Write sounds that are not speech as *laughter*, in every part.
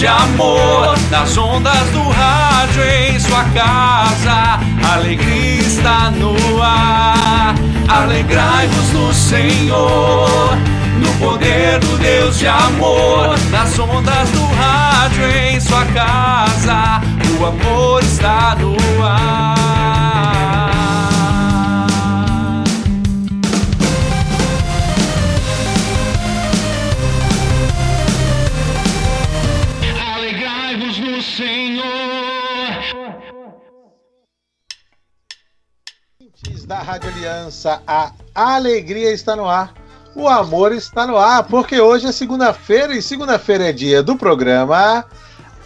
de amor, nas ondas do rádio em sua casa. Alegria está no ar. Alegrai-vos no Senhor, no poder do Deus de amor, nas ondas do rádio em sua casa. O amor está no ar. Da Rádio Aliança, a alegria está no ar, o amor está no ar, porque hoje é segunda-feira e segunda-feira é dia do programa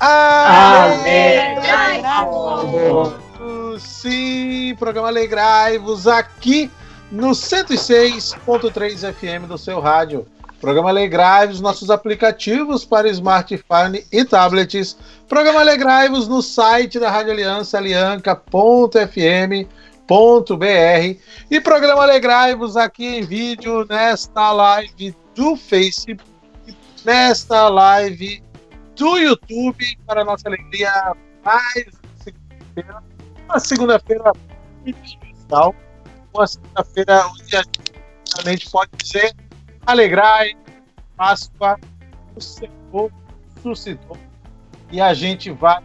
Alegrai-vos. Sim, programa Alegrai-vos aqui no 106.3 FM do seu rádio. Programa Alegrai-vos, nossos aplicativos para smartphone e tablets. Programa Alegrai-vos no site da Rádio Aliança, alianca.fm br e programa Alegrai-vos aqui em vídeo nesta live do Facebook, nesta live do YouTube, para nossa alegria, mais segunda-feira, uma segunda-feira especial, uma segunda-feira onde a gente pode dizer alegrai, Páscoa, o Senhor suscitou e a gente vai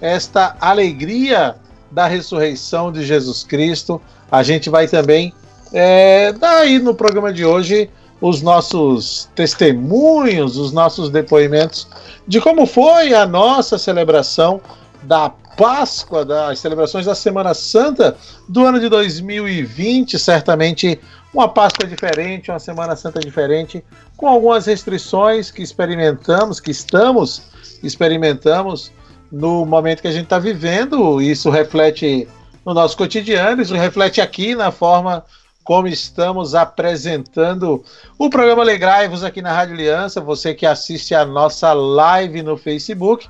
esta alegria da ressurreição de Jesus Cristo. A gente vai também é, dar aí no programa de hoje os nossos testemunhos, os nossos depoimentos de como foi a nossa celebração da Páscoa, das celebrações da Semana Santa do ano de 2020. Certamente uma Páscoa diferente, uma Semana Santa diferente, com algumas restrições que experimentamos, que estamos experimentamos no momento que a gente está vivendo. Isso reflete no nosso cotidiano, isso reflete aqui na forma como estamos apresentando o programa Alegrai-vos aqui na Rádio Aliança. Você que assiste a nossa live no Facebook,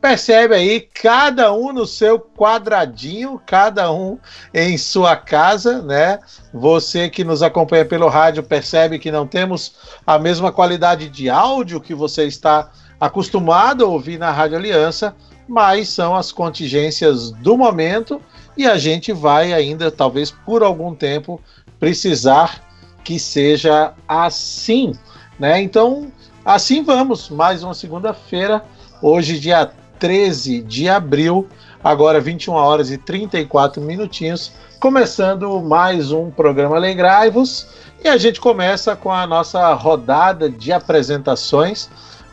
percebe aí cada um no seu quadradinho, cada um em sua casa, né? Você que nos acompanha pelo rádio percebe que não temos a mesma qualidade de áudio que você está acostumado a ouvir na Rádio Aliança mas são as contingências do momento e a gente vai ainda, talvez por algum tempo, precisar que seja assim, né? Então, assim vamos, mais uma segunda-feira, hoje dia 13 de abril, agora 21 horas e 34 minutinhos, começando mais um programa Alegrai-vos, e a gente começa com a nossa rodada de apresentações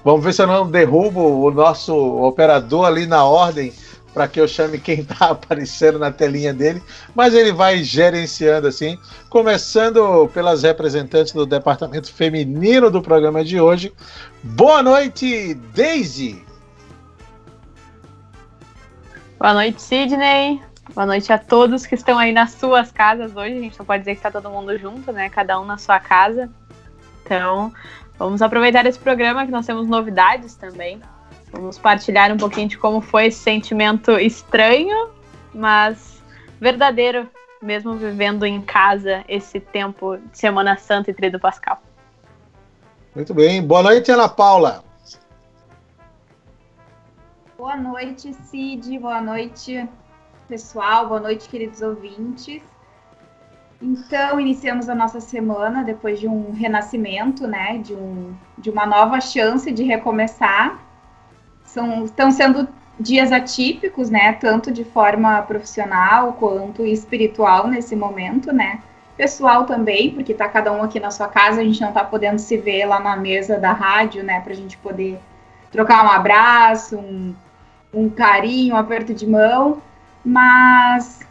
Vamos ver se eu não derrubo o nosso operador ali na ordem para que eu chame quem está *laughs* aparecendo na telinha dele, mas ele vai gerenciando assim, começando pelas representantes do departamento feminino do programa de hoje. Boa noite, Daisy. Boa noite, Sidney. Boa noite a todos que estão aí nas suas casas hoje. A gente não pode dizer que está todo mundo junto, né? Cada um na sua casa. Então, Vamos aproveitar esse programa que nós temos novidades também. Vamos partilhar um pouquinho de como foi esse sentimento estranho, mas verdadeiro, mesmo vivendo em casa esse tempo de Semana Santa e Trido Pascal. Muito bem. Boa noite, Ana Paula. Boa noite, Cid. Boa noite, pessoal. Boa noite, queridos ouvintes. Então, iniciamos a nossa semana depois de um renascimento, né? De, um, de uma nova chance de recomeçar. São, estão sendo dias atípicos, né? Tanto de forma profissional quanto espiritual nesse momento, né? Pessoal também, porque tá cada um aqui na sua casa, a gente não tá podendo se ver lá na mesa da rádio, né? Pra gente poder trocar um abraço, um, um carinho, um aperto de mão. Mas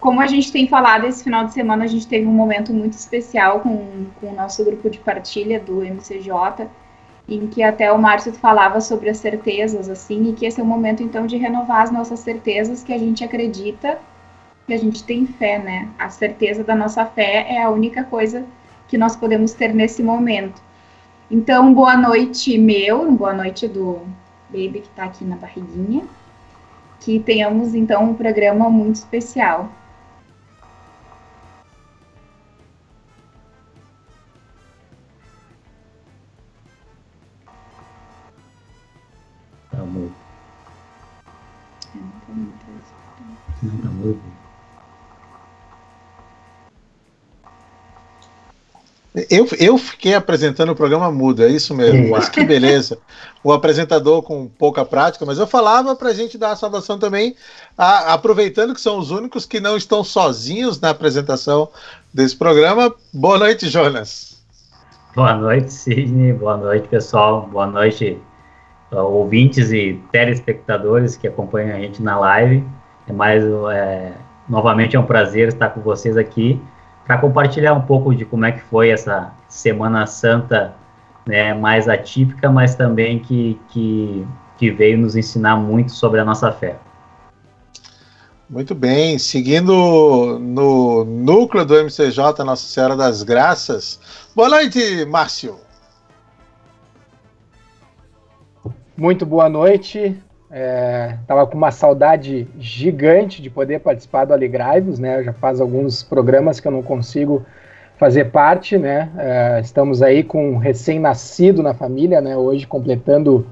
como a gente tem falado, esse final de semana a gente teve um momento muito especial com, com o nosso grupo de partilha do MCJ, em que até o Márcio falava sobre as certezas, assim, e que esse é o momento, então, de renovar as nossas certezas que a gente acredita, que a gente tem fé, né? A certeza da nossa fé é a única coisa que nós podemos ter nesse momento. Então, boa noite meu, boa noite do baby que está aqui na barriguinha. Que tenhamos, então, um programa muito especial. Mudo. Não tá mudo. Eu, eu fiquei apresentando o programa mudo, é isso mesmo. Mas que beleza. O apresentador com pouca prática, mas eu falava para a gente dar a saudação também, a, aproveitando que são os únicos que não estão sozinhos na apresentação desse programa. Boa noite, Jonas. Boa noite, Sidney. Boa noite, pessoal. Boa noite, ouvintes e telespectadores que acompanham a gente na live. É mais, é, novamente é um prazer estar com vocês aqui para compartilhar um pouco de como é que foi essa Semana Santa né, mais atípica, mas também que, que, que veio nos ensinar muito sobre a nossa fé. Muito bem, seguindo no núcleo do MCJ Nossa Senhora das Graças. Boa noite, Márcio. Muito boa noite. Estava é, com uma saudade gigante de poder participar do Alegraivos, né? Já faz alguns programas que eu não consigo fazer parte, né? É, estamos aí com um recém-nascido na família, né? Hoje completando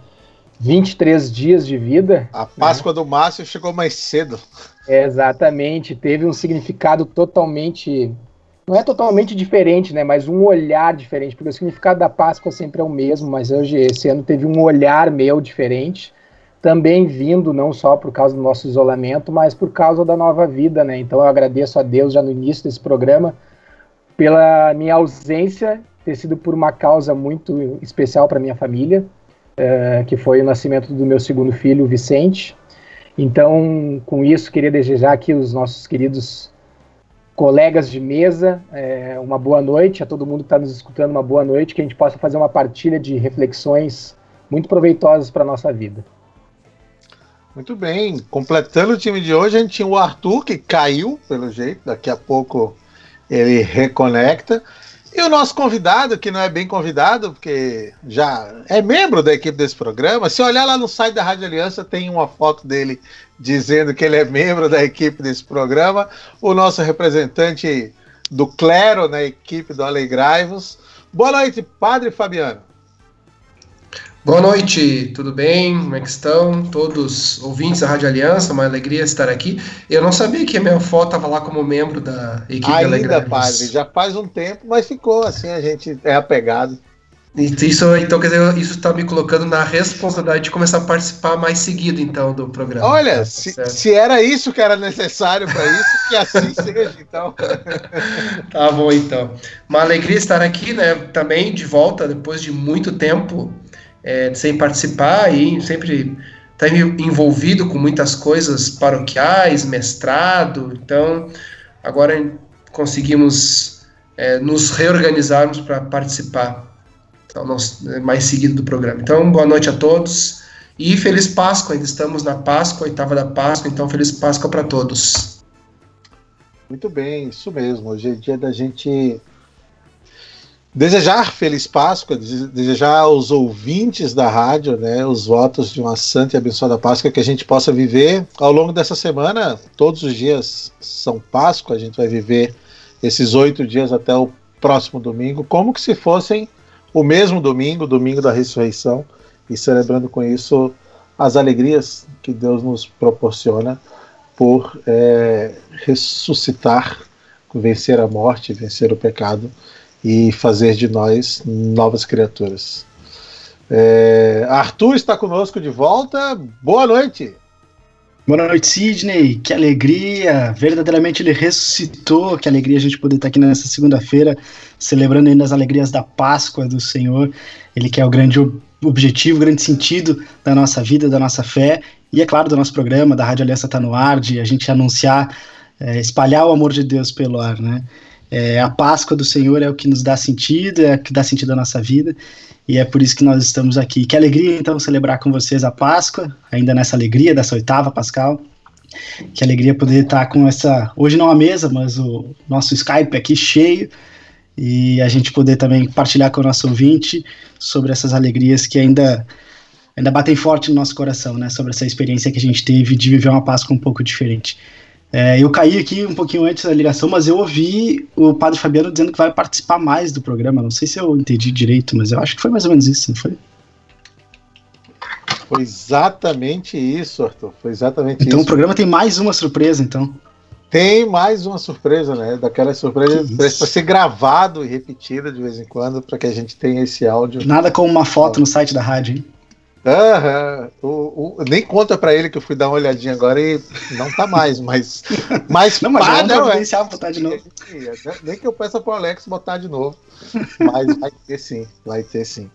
23 dias de vida. A Páscoa né? do Márcio chegou mais cedo. É, exatamente, teve um significado totalmente. Não é totalmente diferente, né? Mas um olhar diferente, porque o significado da Páscoa sempre é o mesmo, mas hoje, esse ano, teve um olhar meu diferente também vindo não só por causa do nosso isolamento, mas por causa da nova vida, né? Então eu agradeço a Deus já no início desse programa pela minha ausência ter sido por uma causa muito especial para minha família, uh, que foi o nascimento do meu segundo filho, Vicente. Então, com isso, queria desejar aqui os nossos queridos colegas de mesa é, uma boa noite, a todo mundo que está nos escutando, uma boa noite, que a gente possa fazer uma partilha de reflexões muito proveitosas para a nossa vida. Muito bem. Completando o time de hoje, a gente tinha o Arthur, que caiu, pelo jeito. Daqui a pouco ele reconecta. E o nosso convidado, que não é bem convidado, porque já é membro da equipe desse programa. Se olhar lá no site da Rádio Aliança, tem uma foto dele dizendo que ele é membro da equipe desse programa. O nosso representante do clero na equipe do Alegraivos. Boa noite, Padre Fabiano. Boa noite, tudo bem? Como é que estão todos ouvintes da Rádio Aliança? Uma alegria estar aqui. Eu não sabia que a minha foto estava lá como membro da equipe Ainda, padre, já faz um tempo, mas ficou assim, a gente é apegado. Isso, então, quer dizer, isso está me colocando na responsabilidade de começar a participar mais seguido, então, do programa. Olha, tá se, se, era isso que era necessário para isso, que assim *laughs* seja, então. *laughs* tá bom, então. Uma alegria estar aqui, né, também de volta, depois de muito tempo é, sem participar e sempre está envolvido com muitas coisas paroquiais, mestrado. Então, agora conseguimos é, nos reorganizarmos para participar então, mais seguido do programa. Então, boa noite a todos e feliz Páscoa. Ainda estamos na Páscoa, oitava da Páscoa, então feliz Páscoa para todos. Muito bem, isso mesmo. Hoje é dia da gente Desejar feliz Páscoa, desejar aos ouvintes da rádio, né, os votos de uma santa e abençoada Páscoa que a gente possa viver ao longo dessa semana. Todos os dias são Páscoa, a gente vai viver esses oito dias até o próximo domingo, como que se fossem o mesmo domingo, domingo da ressurreição, e celebrando com isso as alegrias que Deus nos proporciona por é, ressuscitar, vencer a morte, vencer o pecado e fazer de nós novas criaturas. É, Arthur está conosco de volta. Boa noite. Boa noite, Sidney. Que alegria! Verdadeiramente ele ressuscitou. Que alegria a gente poder estar aqui nessa segunda-feira, celebrando ainda as alegrias da Páscoa do Senhor. Ele que é o grande objetivo, o grande sentido da nossa vida, da nossa fé. E é claro, do nosso programa, da Rádio Aliança está no ar, de a gente anunciar, é, espalhar o amor de Deus pelo ar, né? É, a Páscoa do Senhor é o que nos dá sentido, é o que dá sentido à nossa vida, e é por isso que nós estamos aqui. Que alegria, então, celebrar com vocês a Páscoa, ainda nessa alegria dessa oitava Pascal. Que alegria poder estar com essa, hoje não a mesa, mas o nosso Skype aqui cheio, e a gente poder também partilhar com o nosso ouvinte sobre essas alegrias que ainda ainda batem forte no nosso coração, né, sobre essa experiência que a gente teve de viver uma Páscoa um pouco diferente. É, eu caí aqui um pouquinho antes da ligação, mas eu ouvi o Padre Fabiano dizendo que vai participar mais do programa. Não sei se eu entendi direito, mas eu acho que foi mais ou menos isso, não foi? Foi exatamente isso, Arthur. Foi exatamente então isso. Então o programa tem mais uma surpresa, então. Tem mais uma surpresa, né? Daquela surpresa para ser gravado e repetida de vez em quando, para que a gente tenha esse áudio. Nada como uma foto no site da rádio, hein? Aham. O, o, nem conta para ele que eu fui dar uma olhadinha agora e não tá mais, mas. Mas, não, mas pá, providenciar é. botar de novo. Nem que eu peça pro Alex botar de novo. Mas vai ter sim, vai ter sim.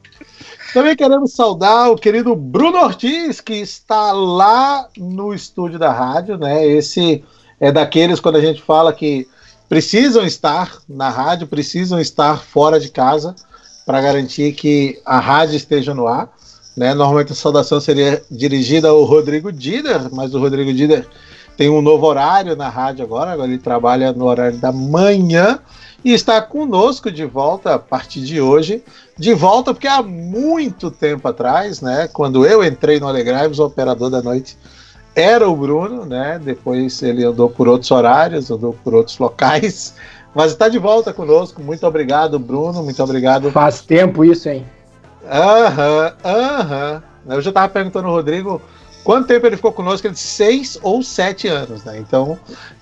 Também queremos saudar o querido Bruno Ortiz, que está lá no estúdio da rádio, né? Esse é daqueles quando a gente fala que precisam estar na rádio, precisam estar fora de casa para garantir que a rádio esteja no ar. Né? Normalmente a saudação seria dirigida ao Rodrigo Dider, mas o Rodrigo Dider tem um novo horário na rádio agora, agora ele trabalha no horário da manhã e está conosco de volta a partir de hoje. De volta porque há muito tempo atrás, né, quando eu entrei no Alegraves, o operador da noite era o Bruno, né? Depois ele andou por outros horários, andou por outros locais, *laughs* mas está de volta conosco. Muito obrigado, Bruno. Muito obrigado. Faz tempo isso, hein? Aham, aham. Eu já estava perguntando ao Rodrigo quanto tempo ele ficou conosco. Ele disse seis ou sete anos, né? Então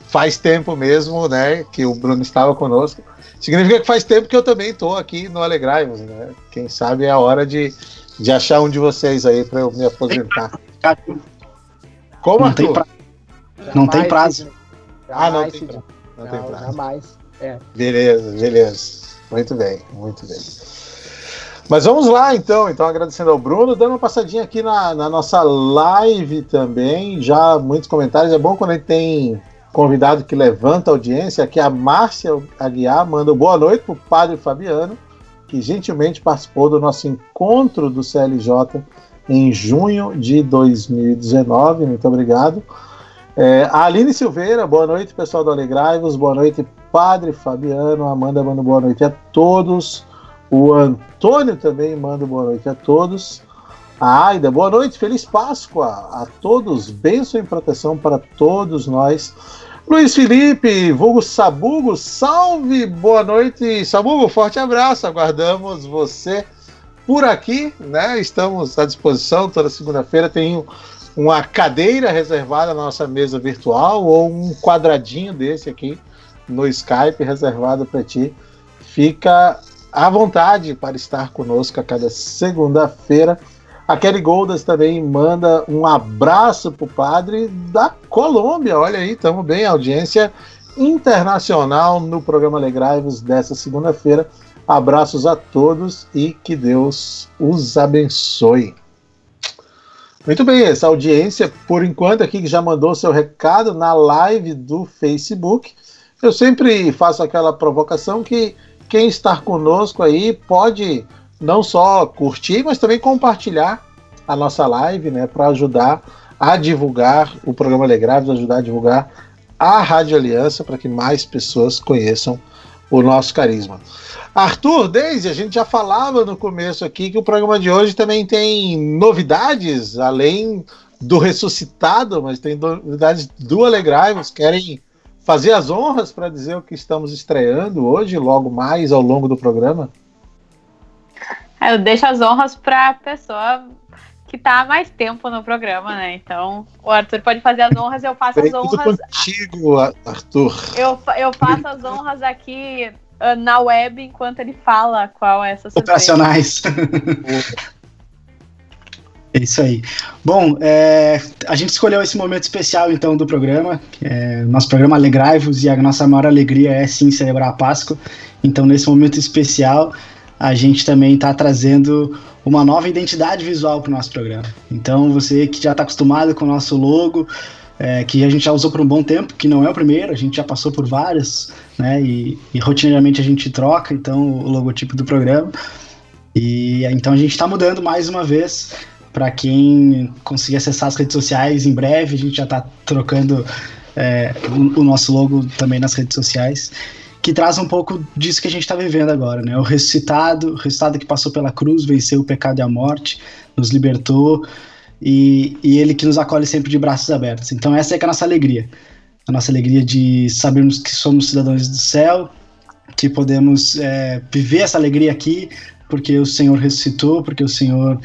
faz tempo mesmo, né? Que o Bruno estava conosco. Significa que faz tempo que eu também estou aqui no Alegraivos, né? Quem sabe é a hora de, de achar um de vocês aí para eu me aposentar. Como, não tem, pra... não tem prazo. ah, não tem, prazo. Não, não tem prazo. Jamais. É. Beleza, beleza. Muito bem, muito bem. Mas vamos lá, então. Então, agradecendo ao Bruno, dando uma passadinha aqui na, na nossa live também. Já muitos comentários. É bom quando a gente tem convidado que levanta a audiência. Aqui a Márcia Aguiar manda boa noite para o Padre Fabiano, que gentilmente participou do nosso encontro do CLJ em junho de 2019. Muito obrigado. É, a Aline Silveira, boa noite, pessoal do Alegraivos, boa noite, Padre Fabiano, Amanda manda boa noite a todos. O Antônio também manda boa noite a todos. A Aida, boa noite, feliz Páscoa a todos, bênção e proteção para todos nós. Luiz Felipe, vulgo Sabugo, salve, boa noite, Sabugo, forte abraço, aguardamos você por aqui, né? Estamos à disposição toda segunda-feira. Tem uma cadeira reservada na nossa mesa virtual ou um quadradinho desse aqui no Skype reservado para ti. Fica à vontade para estar conosco a cada segunda-feira. A Kelly Goldas também manda um abraço para o padre da Colômbia. Olha aí, estamos bem, audiência internacional no programa Legraivos dessa segunda-feira. Abraços a todos e que Deus os abençoe. Muito bem, essa audiência, por enquanto, aqui que já mandou seu recado na live do Facebook. Eu sempre faço aquela provocação que quem está conosco aí pode não só curtir, mas também compartilhar a nossa live, né, para ajudar a divulgar o programa Legrávidos, ajudar a divulgar a Rádio Aliança para que mais pessoas conheçam o nosso carisma. Arthur, desde a gente já falava no começo aqui que o programa de hoje também tem novidades, além do ressuscitado, mas tem novidades do Alegraivos. Querem fazer as honras para dizer o que estamos estreando hoje, logo mais ao longo do programa? Eu deixo as honras para a pessoa que está há mais tempo no programa, né? Então, o Arthur pode fazer as honras, eu faço as honras. contigo, Arthur. Eu, eu faço as honras aqui uh, na web enquanto ele fala qual é essa surpresa. Operacionais. *laughs* é isso aí. Bom, é, a gente escolheu esse momento especial, então, do programa. É, nosso programa Alegrai-vos e a nossa maior alegria é, sim, celebrar a Páscoa. Então, nesse momento especial, a gente também está trazendo uma nova identidade visual para o nosso programa. Então, você que já está acostumado com o nosso logo, é, que a gente já usou por um bom tempo, que não é o primeiro, a gente já passou por vários, né? E, e rotineiramente a gente troca, então, o logotipo do programa. E então a gente está mudando mais uma vez. Para quem conseguir acessar as redes sociais, em breve a gente já está trocando é, o, o nosso logo também nas redes sociais que traz um pouco disso que a gente está vivendo agora, né? O ressuscitado, o ressuscitado que passou pela cruz, venceu o pecado e a morte, nos libertou e, e ele que nos acolhe sempre de braços abertos. Então essa é, é a nossa alegria, a nossa alegria de sabermos que somos cidadãos do céu, que podemos é, viver essa alegria aqui, porque o Senhor ressuscitou, porque o Senhor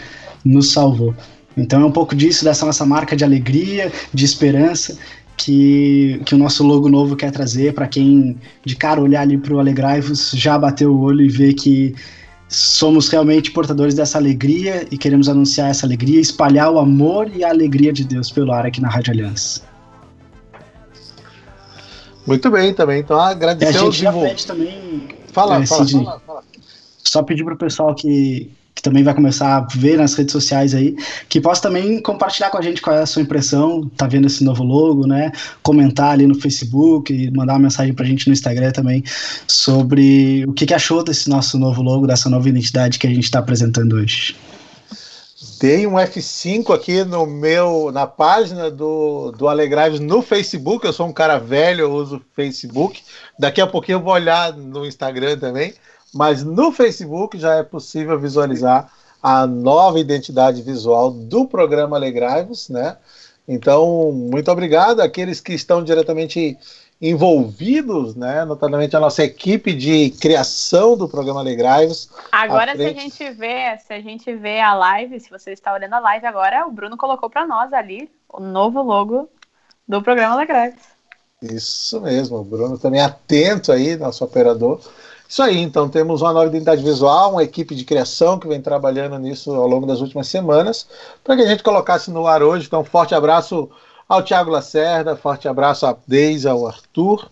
nos salvou. Então é um pouco disso, dessa nossa marca de alegria, de esperança, que, que o nosso logo novo quer trazer para quem de cara olhar ali para o Alegrai-vos, já bateu o olho e ver que somos realmente portadores dessa alegria e queremos anunciar essa alegria, espalhar o amor e a alegria de Deus pelo ar aqui na Rádio Aliança. Muito bem, também. Então, agradecer a gente já pede também. Fala, é, fala, fala, fala, Só pedir para o pessoal que, que também vai começar a ver nas redes sociais aí, que possa também compartilhar com a gente qual é a sua impressão, tá vendo esse novo logo, né? Comentar ali no Facebook mandar uma mensagem pra gente no Instagram também sobre o que, que achou desse nosso novo logo, dessa nova identidade que a gente está apresentando hoje. Dei um F5 aqui no meu, na página do, do Alegraves no Facebook. Eu sou um cara velho, eu uso Facebook. Daqui a pouquinho eu vou olhar no Instagram também. Mas no Facebook já é possível visualizar a nova identidade visual do programa Alegraves, né? Então, muito obrigado àqueles que estão diretamente envolvidos, né, notadamente a nossa equipe de criação do programa Alegraivos. Agora, frente... se a gente vê, se a gente vê a live, se você está olhando a live agora, o Bruno colocou para nós ali o novo logo do programa Alegraivos. Isso mesmo, o Bruno também atento aí, nosso operador. Isso aí, então temos uma nova identidade visual, uma equipe de criação que vem trabalhando nisso ao longo das últimas semanas, para que a gente colocasse no ar hoje. Então, um forte abraço ao Thiago Lacerda, forte abraço a Deise, ao Arthur,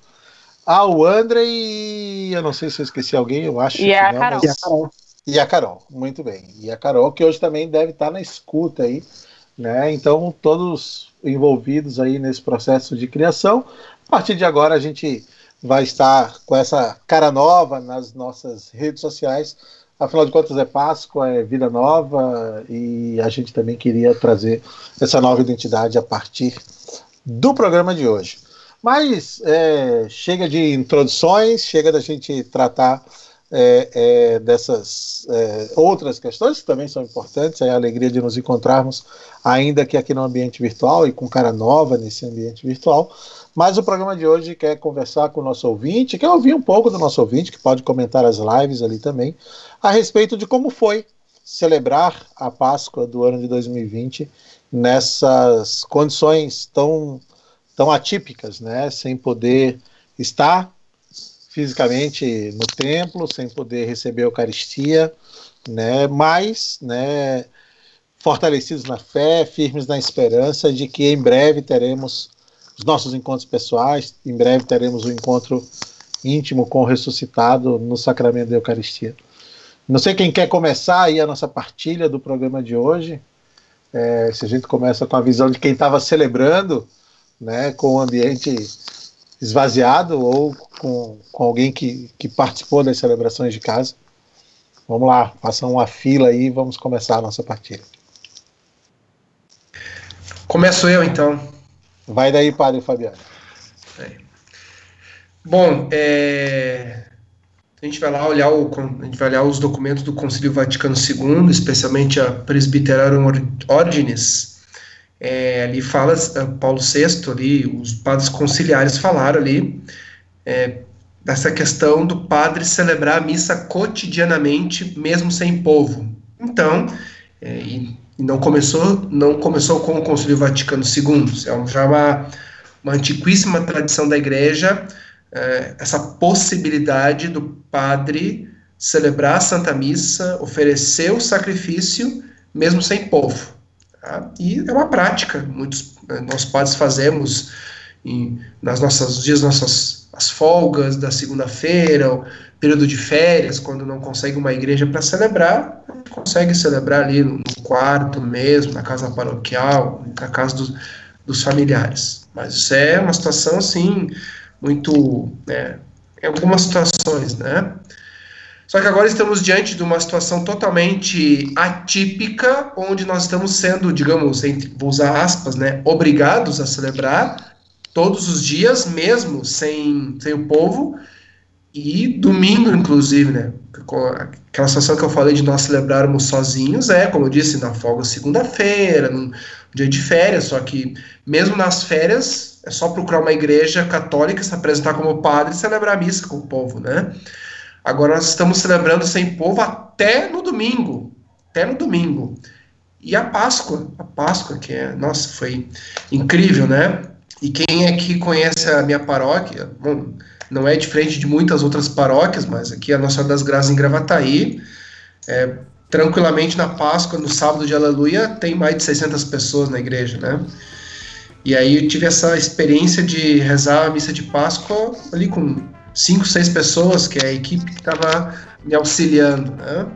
ao André e eu não sei se eu esqueci alguém, eu acho e que a não, Carol. E a Carol. E a Carol, muito bem. E a Carol, que hoje também deve estar na escuta aí, né? Então, todos envolvidos aí nesse processo de criação. A partir de agora, a gente vai estar com essa cara nova nas nossas redes sociais. Afinal de contas, é Páscoa, é vida nova e a gente também queria trazer essa nova identidade a partir do programa de hoje. Mas é, chega de introduções, chega da gente tratar é, é, dessas é, outras questões que também são importantes, é a alegria de nos encontrarmos, ainda que aqui no ambiente virtual e com cara nova nesse ambiente virtual. Mas o programa de hoje quer conversar com o nosso ouvinte, quer ouvir um pouco do nosso ouvinte, que pode comentar as lives ali também, a respeito de como foi celebrar a Páscoa do ano de 2020 nessas condições tão, tão atípicas, né? Sem poder estar fisicamente no templo, sem poder receber a Eucaristia, né? Mas, né? Fortalecidos na fé, firmes na esperança de que em breve teremos os nossos encontros pessoais. Em breve teremos um encontro íntimo com o ressuscitado no sacramento da Eucaristia. Não sei quem quer começar aí a nossa partilha do programa de hoje. É, se a gente começa com a visão de quem estava celebrando, né, com o ambiente esvaziado ou com, com alguém que, que participou das celebrações de casa. Vamos lá, façam uma fila aí e vamos começar a nossa partilha. Começo eu então. Vai daí, Padre Fabiano. É. Bom, é, a gente vai lá olhar o, a gente vai olhar os documentos do Concílio Vaticano II, especialmente a Presbyterorum Ordinis. É, ali fala é, Paulo VI, ali os padres conciliares falaram ali é, dessa questão do padre celebrar a missa cotidianamente, mesmo sem povo. Então, é, e não começou, não começou com o Concílio Vaticano II, é já uma, uma antiquíssima tradição da Igreja, é, essa possibilidade do padre celebrar a Santa Missa, oferecer o sacrifício, mesmo sem povo. Tá? E é uma prática, muitos né, nós padres fazemos em, nas nossas dias, nossas as folgas da segunda-feira, período de férias, quando não consegue uma igreja para celebrar, consegue celebrar ali no quarto mesmo, na casa paroquial, na casa dos, dos familiares. Mas isso é uma situação, assim, muito. Né, em algumas situações, né? Só que agora estamos diante de uma situação totalmente atípica, onde nós estamos sendo, digamos, entre, vou usar aspas, né, obrigados a celebrar todos os dias, mesmo sem, sem o povo, e domingo, inclusive, né? Aquela situação que eu falei de nós celebrarmos sozinhos é, como eu disse, na folga segunda-feira, num dia de férias, só que mesmo nas férias é só procurar uma igreja católica, se apresentar como padre e celebrar a missa com o povo, né? Agora nós estamos celebrando sem povo até no domingo, até no domingo. e a Páscoa, a Páscoa que é, nossa, foi incrível, né? E quem é que conhece a minha paróquia, bom, não é diferente de muitas outras paróquias, mas aqui a Nossa Senhora das Graças em Gravataí, é, tranquilamente na Páscoa, no sábado de Aleluia, tem mais de 600 pessoas na igreja, né? E aí eu tive essa experiência de rezar a missa de Páscoa ali com cinco, seis pessoas, que é a equipe que estava me auxiliando, né?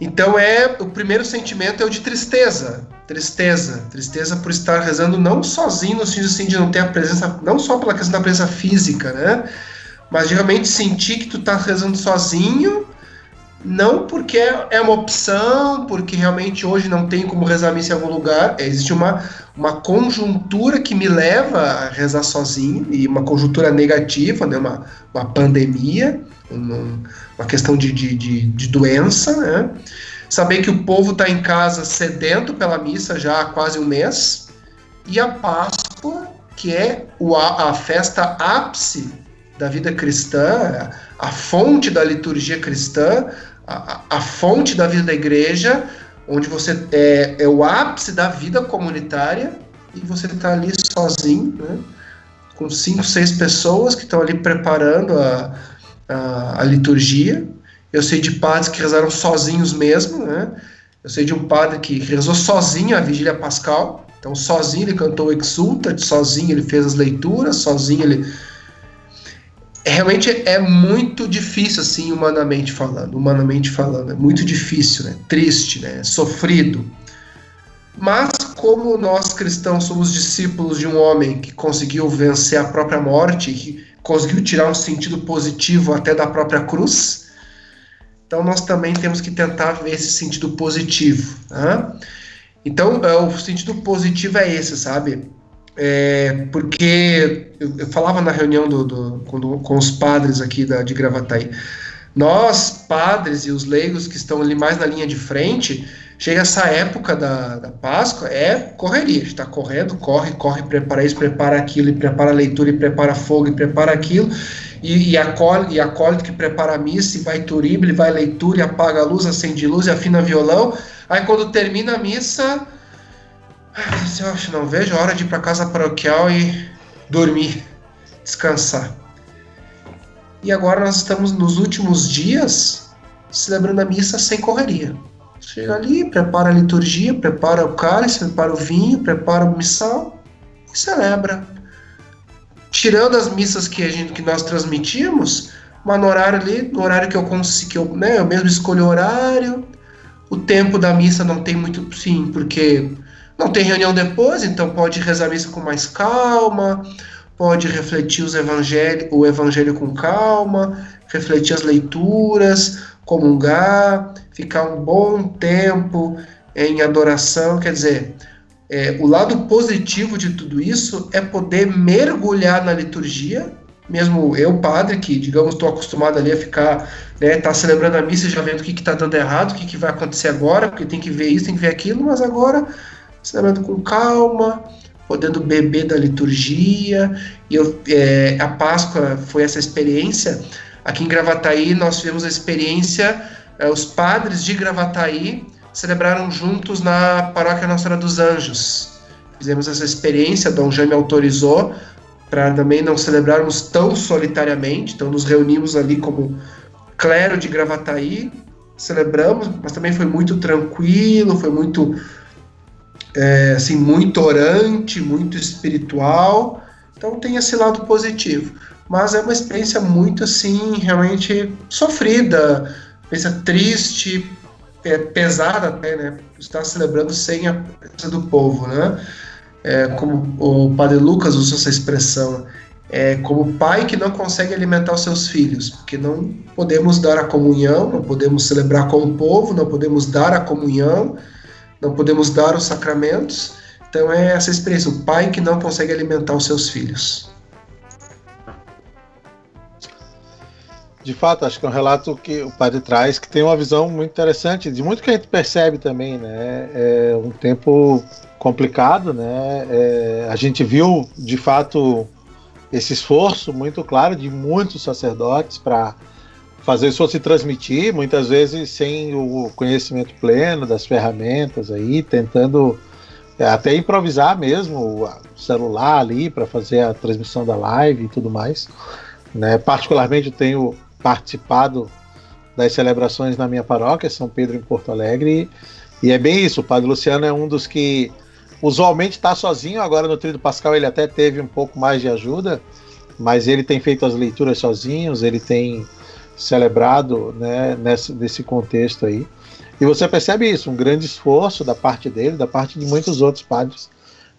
Então é o primeiro sentimento é o de tristeza, tristeza, tristeza por estar rezando não sozinho no sentido assim de não ter a presença, não só pela questão da presença física, né? Mas realmente sentir que tu tá rezando sozinho, não porque é uma opção, porque realmente hoje não tem como rezar missa em algum lugar, é, existe uma, uma conjuntura que me leva a rezar sozinho, e uma conjuntura negativa, né? uma, uma pandemia, um, uma questão de, de, de, de doença, né? Saber que o povo está em casa sedento pela missa já há quase um mês, e a Páscoa, que é o, a festa ápice da vida cristã, a fonte da liturgia cristã, a, a fonte da vida da igreja, onde você é, é o ápice da vida comunitária e você está ali sozinho, né? com cinco, seis pessoas que estão ali preparando a, a, a, liturgia. Eu sei de padres que rezaram sozinhos mesmo, né? Eu sei de um padre que rezou sozinho a Vigília Pascal. Então, sozinho ele cantou o Exulta, sozinho ele fez as leituras, sozinho ele. Realmente é muito difícil, assim, humanamente falando. Humanamente falando, é muito difícil, né? Triste, né? Sofrido. Mas, como nós cristãos somos discípulos de um homem que conseguiu vencer a própria morte, que conseguiu tirar um sentido positivo até da própria cruz. Então nós também temos que tentar ver esse sentido positivo. Né? Então é, o sentido positivo é esse, sabe? É, porque eu, eu, falava na reunião do, do, com, com, os padres aqui da, de Gravataí, nós, padres e os leigos que estão ali mais na linha de frente, Chega essa época da, da Páscoa, é correria. A gente está correndo, corre, corre, prepara isso, prepara aquilo, e prepara a leitura, e prepara fogo, e prepara aquilo. E, e, acolhe, e acolhe que prepara a missa, e vai turible, vai leitura, e apaga a luz, acende luz, e afina violão. Aí quando termina a missa, eu acho, não vejo a hora de ir para casa paroquial e dormir, descansar. E agora nós estamos nos últimos dias celebrando a missa sem correria. Chega ali, prepara a liturgia, prepara o cálice, prepara o vinho, prepara o missal e celebra. Tirando as missas que, a gente, que nós transmitimos, mas no horário ali, no horário que eu consigo, que eu, né, eu mesmo escolho o horário, o tempo da missa não tem muito, sim, porque não tem reunião depois, então pode rezar a missa com mais calma, pode refletir os evangelho, o evangelho com calma, refletir as leituras, comungar, ficar um bom tempo em adoração. Quer dizer, é, o lado positivo de tudo isso é poder mergulhar na liturgia. Mesmo eu, padre, que, digamos, estou acostumado ali a ficar, né, tá celebrando a missa já vendo o que está dando errado, o que, que vai acontecer agora, porque tem que ver isso, tem que ver aquilo, mas agora celebrando com calma, podendo beber da liturgia. E eu, é, a Páscoa foi essa experiência. Aqui em Gravataí, nós tivemos a experiência é, os padres de Gravataí celebraram juntos na paróquia Nossa Senhora dos Anjos. Fizemos essa experiência, Dom Jaime autorizou para também não celebrarmos tão solitariamente, então nos reunimos ali como clero de Gravataí, celebramos, mas também foi muito tranquilo, foi muito é, assim muito orante, muito espiritual. Então tem esse lado positivo, mas é uma experiência muito assim realmente sofrida experiência triste, é, pesada até, né? Está celebrando sem a presença do povo, né? É, como o Padre Lucas usou essa expressão, é como pai que não consegue alimentar os seus filhos, porque não podemos dar a comunhão, não podemos celebrar com o povo, não podemos dar a comunhão, não podemos dar os sacramentos. Então é essa experiência, o pai que não consegue alimentar os seus filhos. De fato, acho que é um relato que o padre traz que tem uma visão muito interessante, de muito que a gente percebe também, né? É um tempo complicado, né? É, a gente viu, de fato, esse esforço muito claro de muitos sacerdotes para fazer isso se transmitir, muitas vezes sem o conhecimento pleno das ferramentas aí, tentando é, até improvisar mesmo o celular ali para fazer a transmissão da live e tudo mais. Né? Particularmente eu tenho participado das celebrações na minha paróquia, São Pedro em Porto Alegre, e é bem isso, o Padre Luciano é um dos que usualmente está sozinho, agora no Tríduo Pascal ele até teve um pouco mais de ajuda, mas ele tem feito as leituras sozinhos, ele tem celebrado né, nesse, nesse contexto aí. E você percebe isso, um grande esforço da parte dele, da parte de muitos outros padres,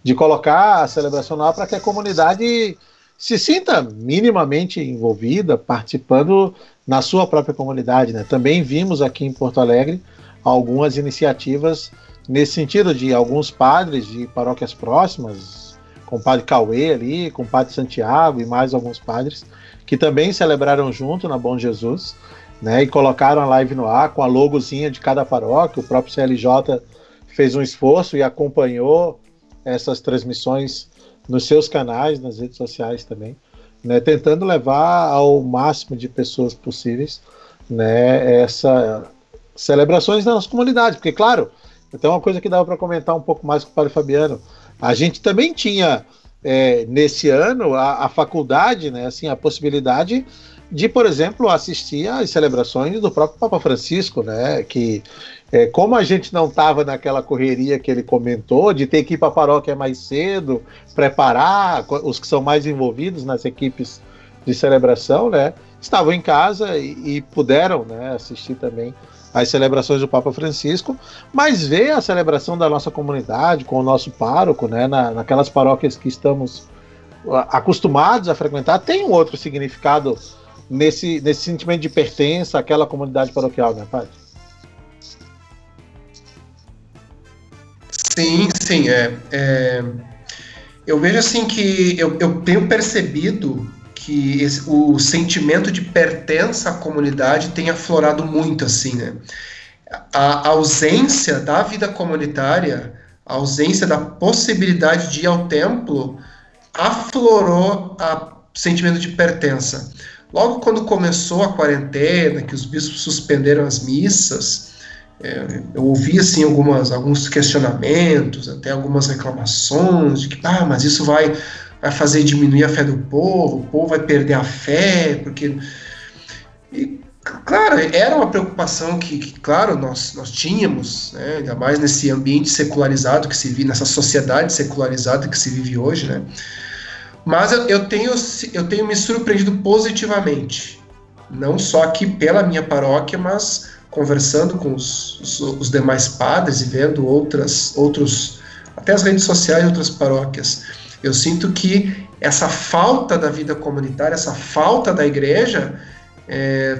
de colocar a celebração lá para que a comunidade se sinta minimamente envolvida, participando na sua própria comunidade. Né? Também vimos aqui em Porto Alegre algumas iniciativas nesse sentido de alguns padres de paróquias próximas, com o padre Cauê ali, com o padre Santiago e mais alguns padres, que também celebraram junto na Bom Jesus, né, e colocaram a live no ar com a logozinha de cada paróquia. O próprio CLJ fez um esforço e acompanhou essas transmissões nos seus canais, nas redes sociais também, né, tentando levar ao máximo de pessoas possíveis né, essa celebrações nas comunidades, porque claro, tem uma coisa que dava para comentar um pouco mais com o Padre Fabiano. A gente também tinha é, nesse ano a, a, faculdade, né, assim, a possibilidade de, por exemplo, assistir às celebrações do próprio Papa Francisco, né, que é, como a gente não estava naquela correria que ele comentou, de ter que ir para a paróquia mais cedo, preparar os que são mais envolvidos nas equipes de celebração, né, estavam em casa e, e puderam né, assistir também as celebrações do Papa Francisco, mas ver a celebração da nossa comunidade com o nosso pároco, né, na, naquelas paróquias que estamos acostumados a frequentar, tem um outro significado nesse, nesse sentimento de pertença àquela comunidade paroquial, né, Padre? Sim, sim. É, é, eu vejo assim que eu, eu tenho percebido que esse, o sentimento de pertença à comunidade tem aflorado muito, assim, né? A, a ausência da vida comunitária, a ausência da possibilidade de ir ao templo, aflorou o sentimento de pertença. Logo quando começou a quarentena, que os bispos suspenderam as missas, é, eu ouvi assim algumas, alguns questionamentos, até algumas reclamações de que, ah, mas isso vai vai fazer diminuir a fé do povo, o povo vai perder a fé, porque. E, claro, era uma preocupação que, que, claro, nós, nós tínhamos, né, ainda mais nesse ambiente secularizado que se vive, nessa sociedade secularizada que se vive hoje, né? Mas eu, eu, tenho, eu tenho me surpreendido positivamente, não só aqui pela minha paróquia, mas conversando com os, os, os demais padres e vendo outras, outros, até as redes sociais outras paróquias eu sinto que essa falta da vida comunitária, essa falta da igreja, é,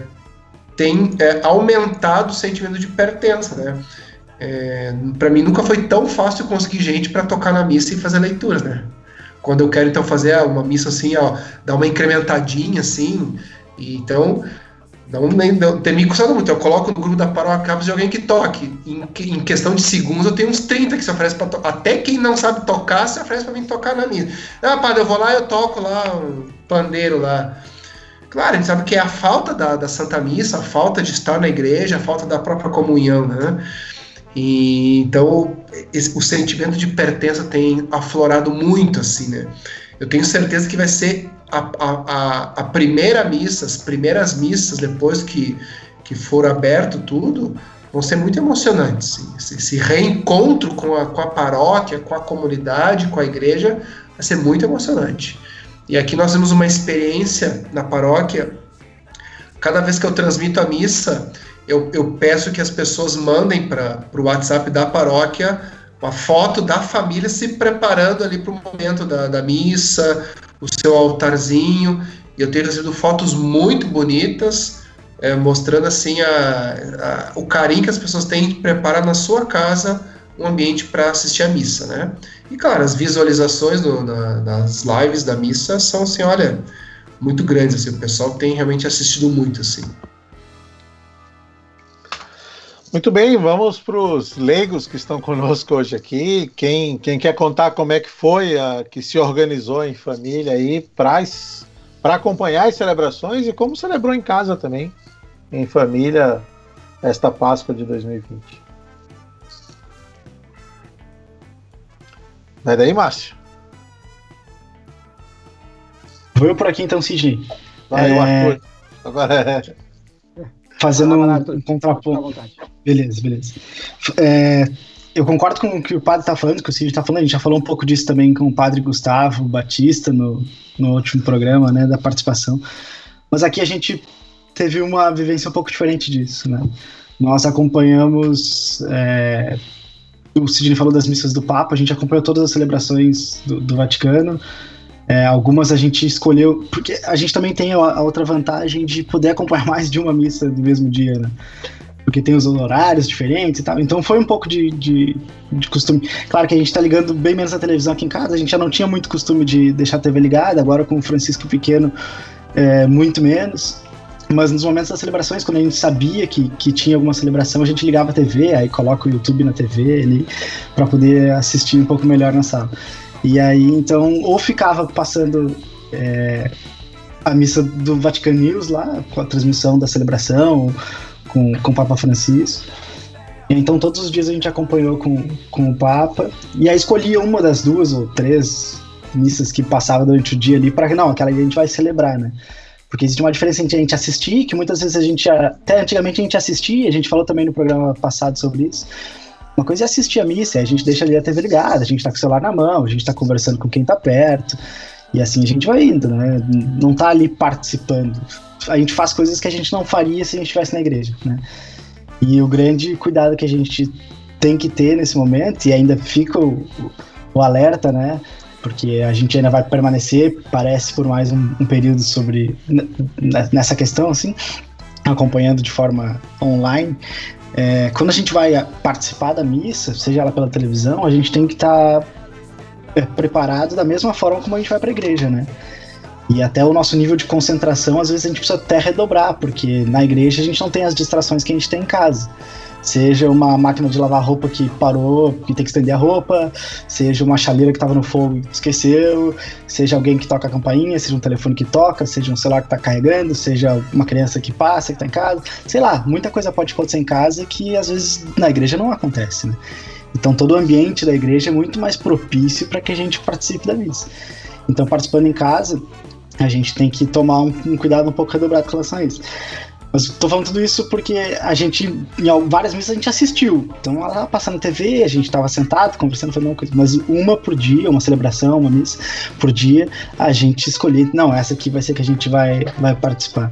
tem é, aumentado o sentimento de pertença, né? É, para mim nunca foi tão fácil conseguir gente para tocar na missa e fazer leitura, né? Quando eu quero então fazer uma missa assim, ó, dar uma incrementadinha assim, então não, nem, não tem me custado muito. Eu coloco no grupo da paróquia de alguém que toque. Em, em, questão de segundos, eu tenho uns 30 que se oferecem para tocar. Até quem não sabe tocar se oferece para mim tocar na minha. Ah, padre, eu vou lá eu toco lá um pandeiro lá. Claro, a gente sabe que é a falta da, da Santa Missa, a falta de estar na igreja, a falta da própria comunhão, né? E, então, esse, o sentimento de pertença tem aflorado muito, assim, né? Eu tenho certeza que vai ser a, a, a, primeira missa, as primeiras missas depois que, que for aberto tudo, vão ser muito emocionantes. Esse, esse, reencontro com a, com a paróquia, com a comunidade, com a igreja, vai ser muito emocionante. E aqui nós temos uma experiência na paróquia. Cada vez que eu transmito a missa, eu, eu peço que as pessoas mandem para o WhatsApp da paróquia uma foto da família se preparando ali para o momento da, da missa, o seu altarzinho. E eu tenho recebido fotos muito bonitas, é, mostrando assim a, a, o carinho que as pessoas têm de preparar na sua casa um ambiente para assistir a missa, né? E claro, as visualizações do, da, das lives da missa são assim, olha, muito grandes. Assim, o pessoal tem realmente assistido muito, assim. Muito bem, vamos para os leigos que estão conosco hoje aqui. Quem, quem quer contar como é que foi a, que se organizou em família aí para acompanhar as celebrações e como celebrou em casa também. em família esta Páscoa de 2020. Vai daí, Márcio? Vou eu por aqui então, Sidney. Vai, É, o Arthur. Agora é. Fazendo um, um contraponto. Beleza, beleza. É, eu concordo com o que o padre está falando, que o Cid está falando. A gente já falou um pouco disso também com o padre Gustavo Batista no, no último programa, né, da participação. Mas aqui a gente teve uma vivência um pouco diferente disso, né? Nós acompanhamos. é, o Sidney falou das missas do Papa, a gente acompanhou todas as celebrações do, do Vaticano. É, algumas a gente escolheu, porque a gente também tem a, a outra vantagem de poder acompanhar *laughs* mais de uma missa do mesmo dia, né? Porque tem os horários diferentes e tal. Então foi um pouco de, de, de costume. Claro que a gente tá ligando bem menos a televisão aqui em casa, a gente já não tinha muito costume de deixar a TV ligada, agora com o Francisco pequeno, é, muito menos. Mas nos momentos das celebrações, quando a gente sabia que, que tinha alguma celebração, a gente ligava a TV, aí coloca o YouTube na TV ali, para poder assistir um pouco melhor na sala. E aí, então, ou ficava passando é, a missa do Vatican News lá, com a transmissão da celebração, com, com o Papa Francisco. Então, todos os dias a gente acompanhou com, com o Papa, e aí escolhia uma das duas ou três missas que passava durante o dia ali, para não, aquela a gente vai celebrar, né? Porque existe uma diferença entre a gente assistir, que muitas vezes a gente, até antigamente a gente assistia, a gente falou também no programa passado sobre isso, uma coisa é assistir a missa, a gente deixa ali a TV ligada, a gente tá com o celular na mão, a gente tá conversando com quem tá perto, e assim a gente vai indo, né? Não tá ali participando. A gente faz coisas que a gente não faria se a gente estivesse na igreja, né? E o grande cuidado que a gente tem que ter nesse momento, e ainda fica o, o alerta, né? Porque a gente ainda vai permanecer, parece, por mais um, um período sobre nessa questão, assim, acompanhando de forma online. É, quando a gente vai participar da missa, seja ela pela televisão, a gente tem que estar preparado da mesma forma como a gente vai para a igreja, né? E até o nosso nível de concentração, às vezes a gente precisa até redobrar, porque na igreja a gente não tem as distrações que a gente tem em casa. Seja uma máquina de lavar roupa que parou, que tem que estender a roupa, seja uma chaleira que estava no fogo e esqueceu, seja alguém que toca a campainha, seja um telefone que toca, seja um celular que está carregando, seja uma criança que passa, que está em casa. Sei lá, muita coisa pode acontecer em casa que às vezes na igreja não acontece, né? Então todo o ambiente da igreja é muito mais propício para que a gente participe da missa. Então participando em casa, a gente tem que tomar um, um cuidado um pouco redobrado com relação a isso. Mas tô falando tudo isso porque a gente, em várias vezes a gente assistiu. Então ela tava passando na TV, a gente tava sentado, conversando, fazendo uma coisa. Mas uma por dia, uma celebração, uma missa por dia, a gente escolhia, não, essa aqui vai ser que a gente vai, vai participar.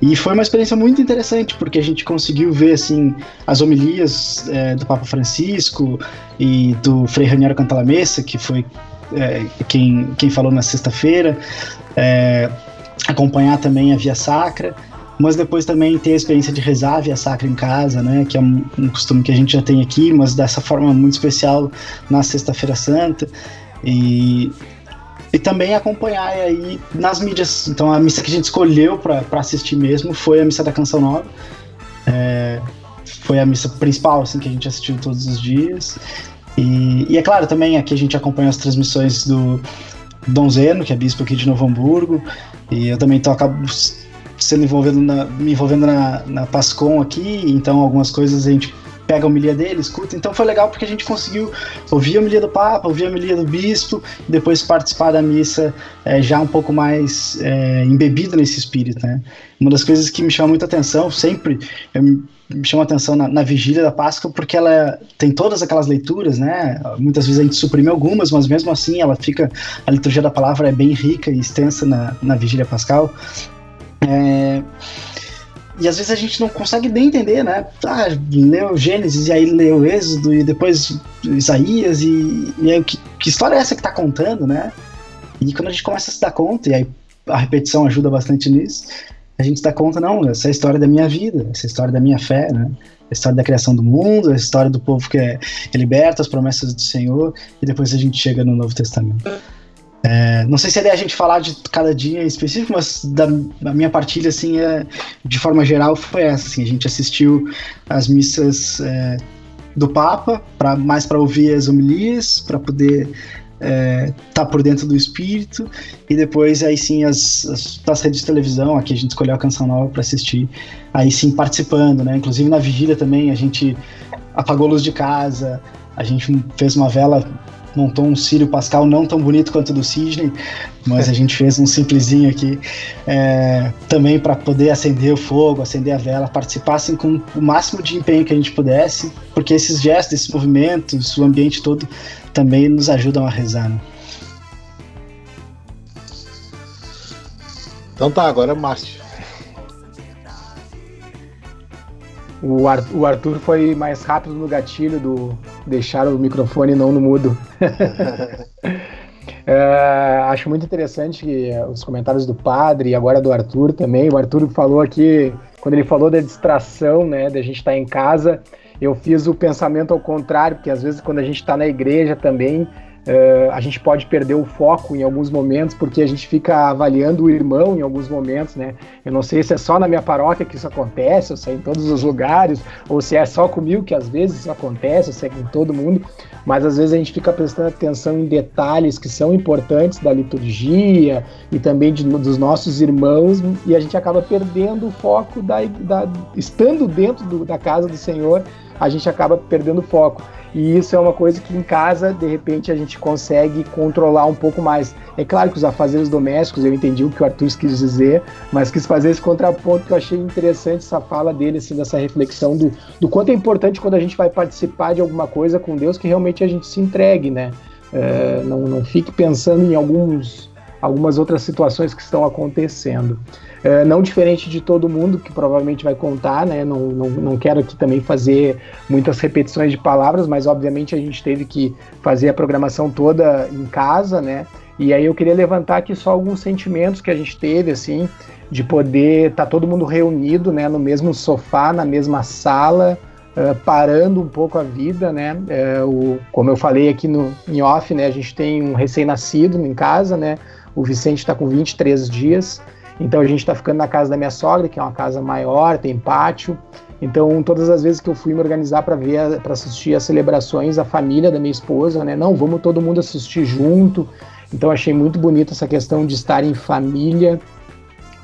E foi uma experiência muito interessante, porque a gente conseguiu ver, assim, as homilias é, do Papa Francisco e do Frei Raniero Cantalamessa, que foi é, quem, quem falou na sexta-feira, é, acompanhar também a Via Sacra, mas depois também ter a experiência de rezar Via Sacra em casa, né, que é um, um costume que a gente já tem aqui, mas dessa forma muito especial na Sexta-feira Santa, e, e também acompanhar aí nas mídias. Então a missa que a gente escolheu para assistir mesmo foi a missa da Canção Nova, é, foi a missa principal assim que a gente assistiu todos os dias. E, e é claro, também aqui a gente acompanha as transmissões do Dom Zeno, que é bispo aqui de Novo Hamburgo, e eu também acabo sendo envolvendo na, me envolvendo na, na Pascom aqui, então algumas coisas a gente pega a homilia dele, escuta, então foi legal porque a gente conseguiu ouvir a homilia do Papa, ouvir a homilia do Bispo, e depois participar da missa é, já um pouco mais é, embebido nesse espírito, né? Uma das coisas que me chama muita atenção, sempre eu me chama atenção na, na, vigília da Páscoa, porque ela tem todas aquelas leituras, né? Muitas vezes a gente suprime algumas, mas mesmo assim ela fica, a liturgia da palavra é bem rica e extensa na, na vigília pascal. É, e às vezes a gente não consegue nem entender, né? Ah, leu Gênesis e aí leu Êxodo e depois Isaías e, e aí que, que história é essa que tá contando, né? E quando a gente começa a se dar conta, e aí a repetição ajuda bastante nisso, a gente se dá conta, não, essa é a história da minha vida, essa é a história da minha fé, né? A história da criação do mundo, a história do povo que é, é liberto, as promessas do Senhor, e depois a gente chega no Novo Testamento. É, não sei se é a gente falar de cada dia em específico, mas da, da, minha partilha, assim, é, de forma geral, foi essa. Assim, a gente assistiu as missas é, do Papa, pra, mais para ouvir as homilias, para poder é, tá por dentro do espírito e depois aí sim as, as, as redes de televisão aqui a gente escolheu a canção nova para assistir aí sim participando né inclusive na vigília também a gente apagou a luz de casa a gente fez uma vela montou um Círio Pascal não tão bonito quanto o do Sidney, mas a gente fez um simplesinho aqui é, também para poder acender o fogo, acender a vela, participassem com o máximo de empenho que a gente pudesse, porque esses gestos, esses movimentos, o ambiente todo também nos ajudam a rezar. Né? Então tá, agora é Márcio. O, Arthur foi mais rápido no gatilho do deixar o microfone não no mudo. *laughs* é, acho muito interessante os comentários do padre e agora do Arthur também. O Arthur falou aqui, quando ele falou da distração, né, da gente estar tá em casa, eu fiz o pensamento ao contrário, porque às vezes quando a gente está na igreja também, Uh, a gente pode perder o foco em alguns momentos porque a gente fica avaliando o irmão em alguns momentos, né? Eu não sei se é só na minha paróquia que isso acontece, ou se é em todos os lugares, ou se é só comigo que às vezes isso acontece, ou se é com todo mundo, mas às vezes a gente fica prestando atenção em detalhes que são importantes da liturgia e também de, dos nossos irmãos e a gente acaba perdendo o foco da, da estando dentro do, da casa do Senhor, a gente acaba perdendo o foco. E isso é uma coisa que em casa, de repente, a gente consegue controlar um pouco mais. É claro que os afazeres domésticos, eu entendi o que o Arthur quis dizer, mas quis fazer esse contraponto que eu achei interessante essa fala dele, assim, dessa reflexão do, do quanto é importante quando a gente vai participar de alguma coisa com Deus que realmente a gente se entregue, né? É, não, não fique pensando em alguns, algumas outras situações que estão acontecendo. É, não diferente de todo mundo que provavelmente vai contar, né? Não, não, não quero aqui também fazer muitas repetições de palavras, mas obviamente a gente teve que fazer a programação toda em casa, né? E aí eu queria levantar aqui só alguns sentimentos que a gente teve, assim, de poder estar tá todo mundo reunido, né, no mesmo sofá, na mesma sala, uh, parando um pouco a vida, né? Uh, o, como eu falei aqui no em off, né, a gente tem um recém-nascido em casa, né? O Vicente está com 23 dias. Então a gente está ficando na casa da minha sogra, que é uma casa maior, tem pátio. Então todas as vezes que eu fui me organizar para ver, para assistir as celebrações, a família da minha esposa, né? Não, vamos todo mundo assistir junto. Então achei muito bonito essa questão de estar em família,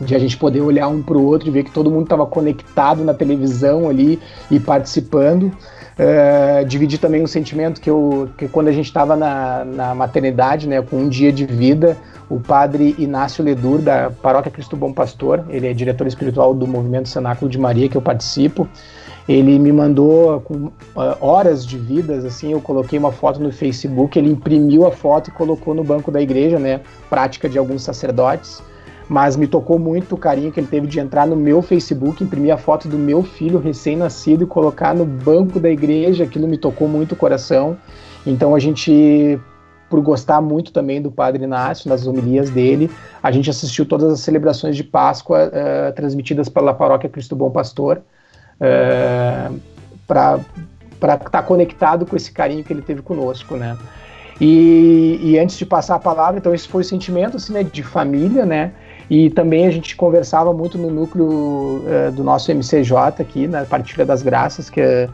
de a gente poder olhar um para o outro e ver que todo mundo estava conectado na televisão ali e participando. Uh, dividir também um sentimento que eu que quando a gente estava na, na maternidade, né, com um dia de vida, o padre Inácio Ledur, da Paróquia Cristo Bom Pastor, ele é diretor espiritual do Movimento Cenáculo de Maria, que eu participo. Ele me mandou com uh, horas de vidas, assim, eu coloquei uma foto no Facebook, ele imprimiu a foto e colocou no banco da igreja, né, prática de alguns sacerdotes. Mas me tocou muito o carinho que ele teve de entrar no meu Facebook, imprimir a foto do meu filho recém-nascido e colocar no banco da igreja, aquilo me tocou muito o coração. Então a gente por gostar muito também do Padre Inácio, nas homilias dele. A gente assistiu todas as celebrações de Páscoa uh, transmitidas pela Paróquia Cristo Bom Pastor, uh, para estar tá conectado com esse carinho que ele teve conosco, né? E, e, antes de passar a palavra, então esse foi o sentimento assim, né, de família, né? E também a gente conversava muito no núcleo uh, do nosso MCJ aqui, na Partilha das Graças, que é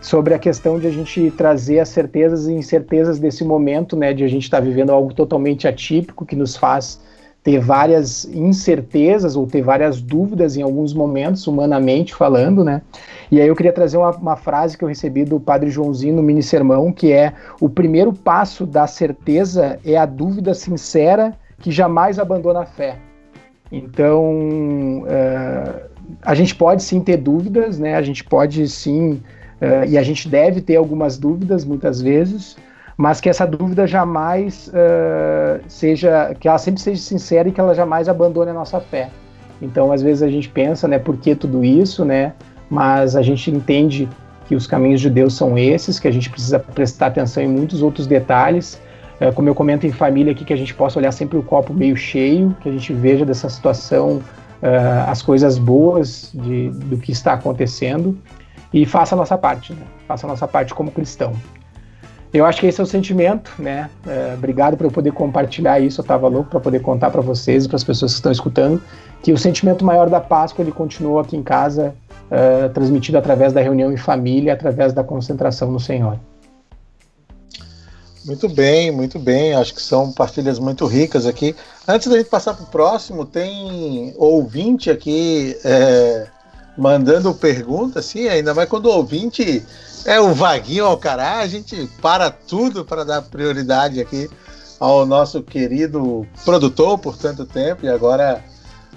sobre a questão de a gente trazer as certezas e incertezas desse momento, né, de a gente estar tá vivendo algo totalmente atípico que nos faz ter várias incertezas ou ter várias dúvidas em alguns momentos, humanamente falando, né? E aí eu queria trazer uma, uma frase que eu recebi do Padre Joãozinho no mini sermão, que é: o primeiro passo da certeza é a dúvida sincera que jamais abandona a fé. Então, uh, a gente pode sim ter dúvidas, né? A gente pode sim Uh, e a gente deve ter algumas dúvidas muitas vezes, mas que essa dúvida jamais uh, seja, que ela sempre seja sincera e que ela jamais abandone a nossa fé. Então, às vezes a gente pensa, né, por que tudo isso, né? Mas a gente entende que os caminhos de Deus são esses, que a gente precisa prestar atenção em muitos outros detalhes. Uh, como eu comento em família aqui, que a gente possa olhar sempre o copo meio cheio, que a gente veja dessa situação as coisas boas de, do que está acontecendo e faça a nossa parte, né? faça a nossa parte como cristão. Eu acho que esse é o sentimento, né? É, obrigado por eu poder compartilhar isso. Eu estava louco para poder contar para vocês e para as pessoas que estão escutando que o sentimento maior da Páscoa ele continua aqui em casa, é, transmitido através da reunião em família, através da concentração no Senhor. Muito bem, muito bem. Acho que são partilhas muito ricas aqui. Antes da gente passar para o próximo, tem ouvinte aqui é, mandando pergunta, assim, ainda mais quando o ouvinte é o Vaguinho Alcará, a gente para tudo para dar prioridade aqui ao nosso querido produtor por tanto tempo e agora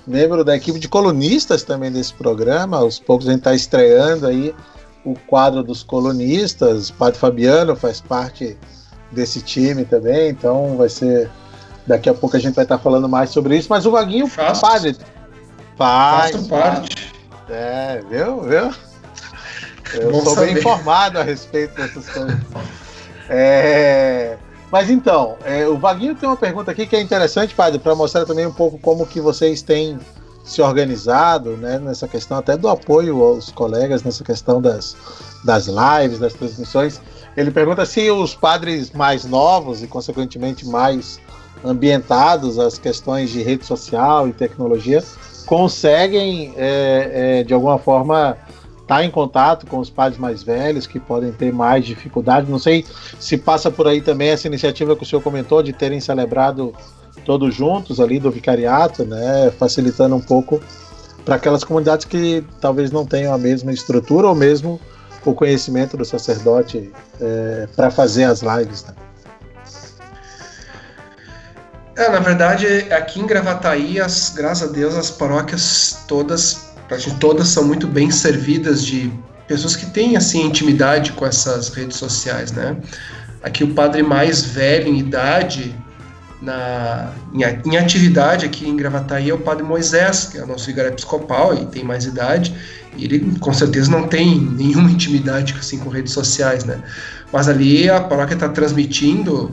membro da equipe de colunistas também desse programa. Aos poucos a gente está estreando aí o quadro dos colunistas. O Padre Fabiano faz parte desse time também, então vai ser. Daqui a pouco a gente vai estar falando mais sobre isso, mas o Vaguinho Faço. padre. Faz, Faço parte. É, viu? Viu? Eu Bom sou bem saber. informado a respeito dessas coisas. É, Mas então, é, o Vaguinho tem uma pergunta aqui que é interessante, padre, para mostrar também um pouco como que vocês têm se organizado, né, nessa questão até do apoio aos colegas, nessa questão das, das lives, das transmissões. Ele pergunta se os padres mais novos e, consequentemente, mais ambientados às questões de rede social e tecnologia conseguem, é, é, de alguma forma, estar em contato com os padres mais velhos que podem ter mais dificuldade. Não sei se passa por aí também essa iniciativa que o senhor comentou de terem celebrado todos juntos ali do vicariato, né, facilitando um pouco para aquelas comunidades que talvez não tenham a mesma estrutura ou mesmo o conhecimento do sacerdote é, para fazer as lives. Né? É, na verdade, aqui em Gravataí, as, graças a Deus, as paróquias todas, praticamente todas são muito bem servidas de pessoas que têm assim intimidade com essas redes sociais, né? Aqui o padre mais velho em idade, na, em, em atividade aqui em Gravataí é o padre Moisés, que é o nosso vigário episcopal e tem mais idade. E ele com certeza não tem nenhuma intimidade assim com redes sociais, né? Mas ali a paróquia está transmitindo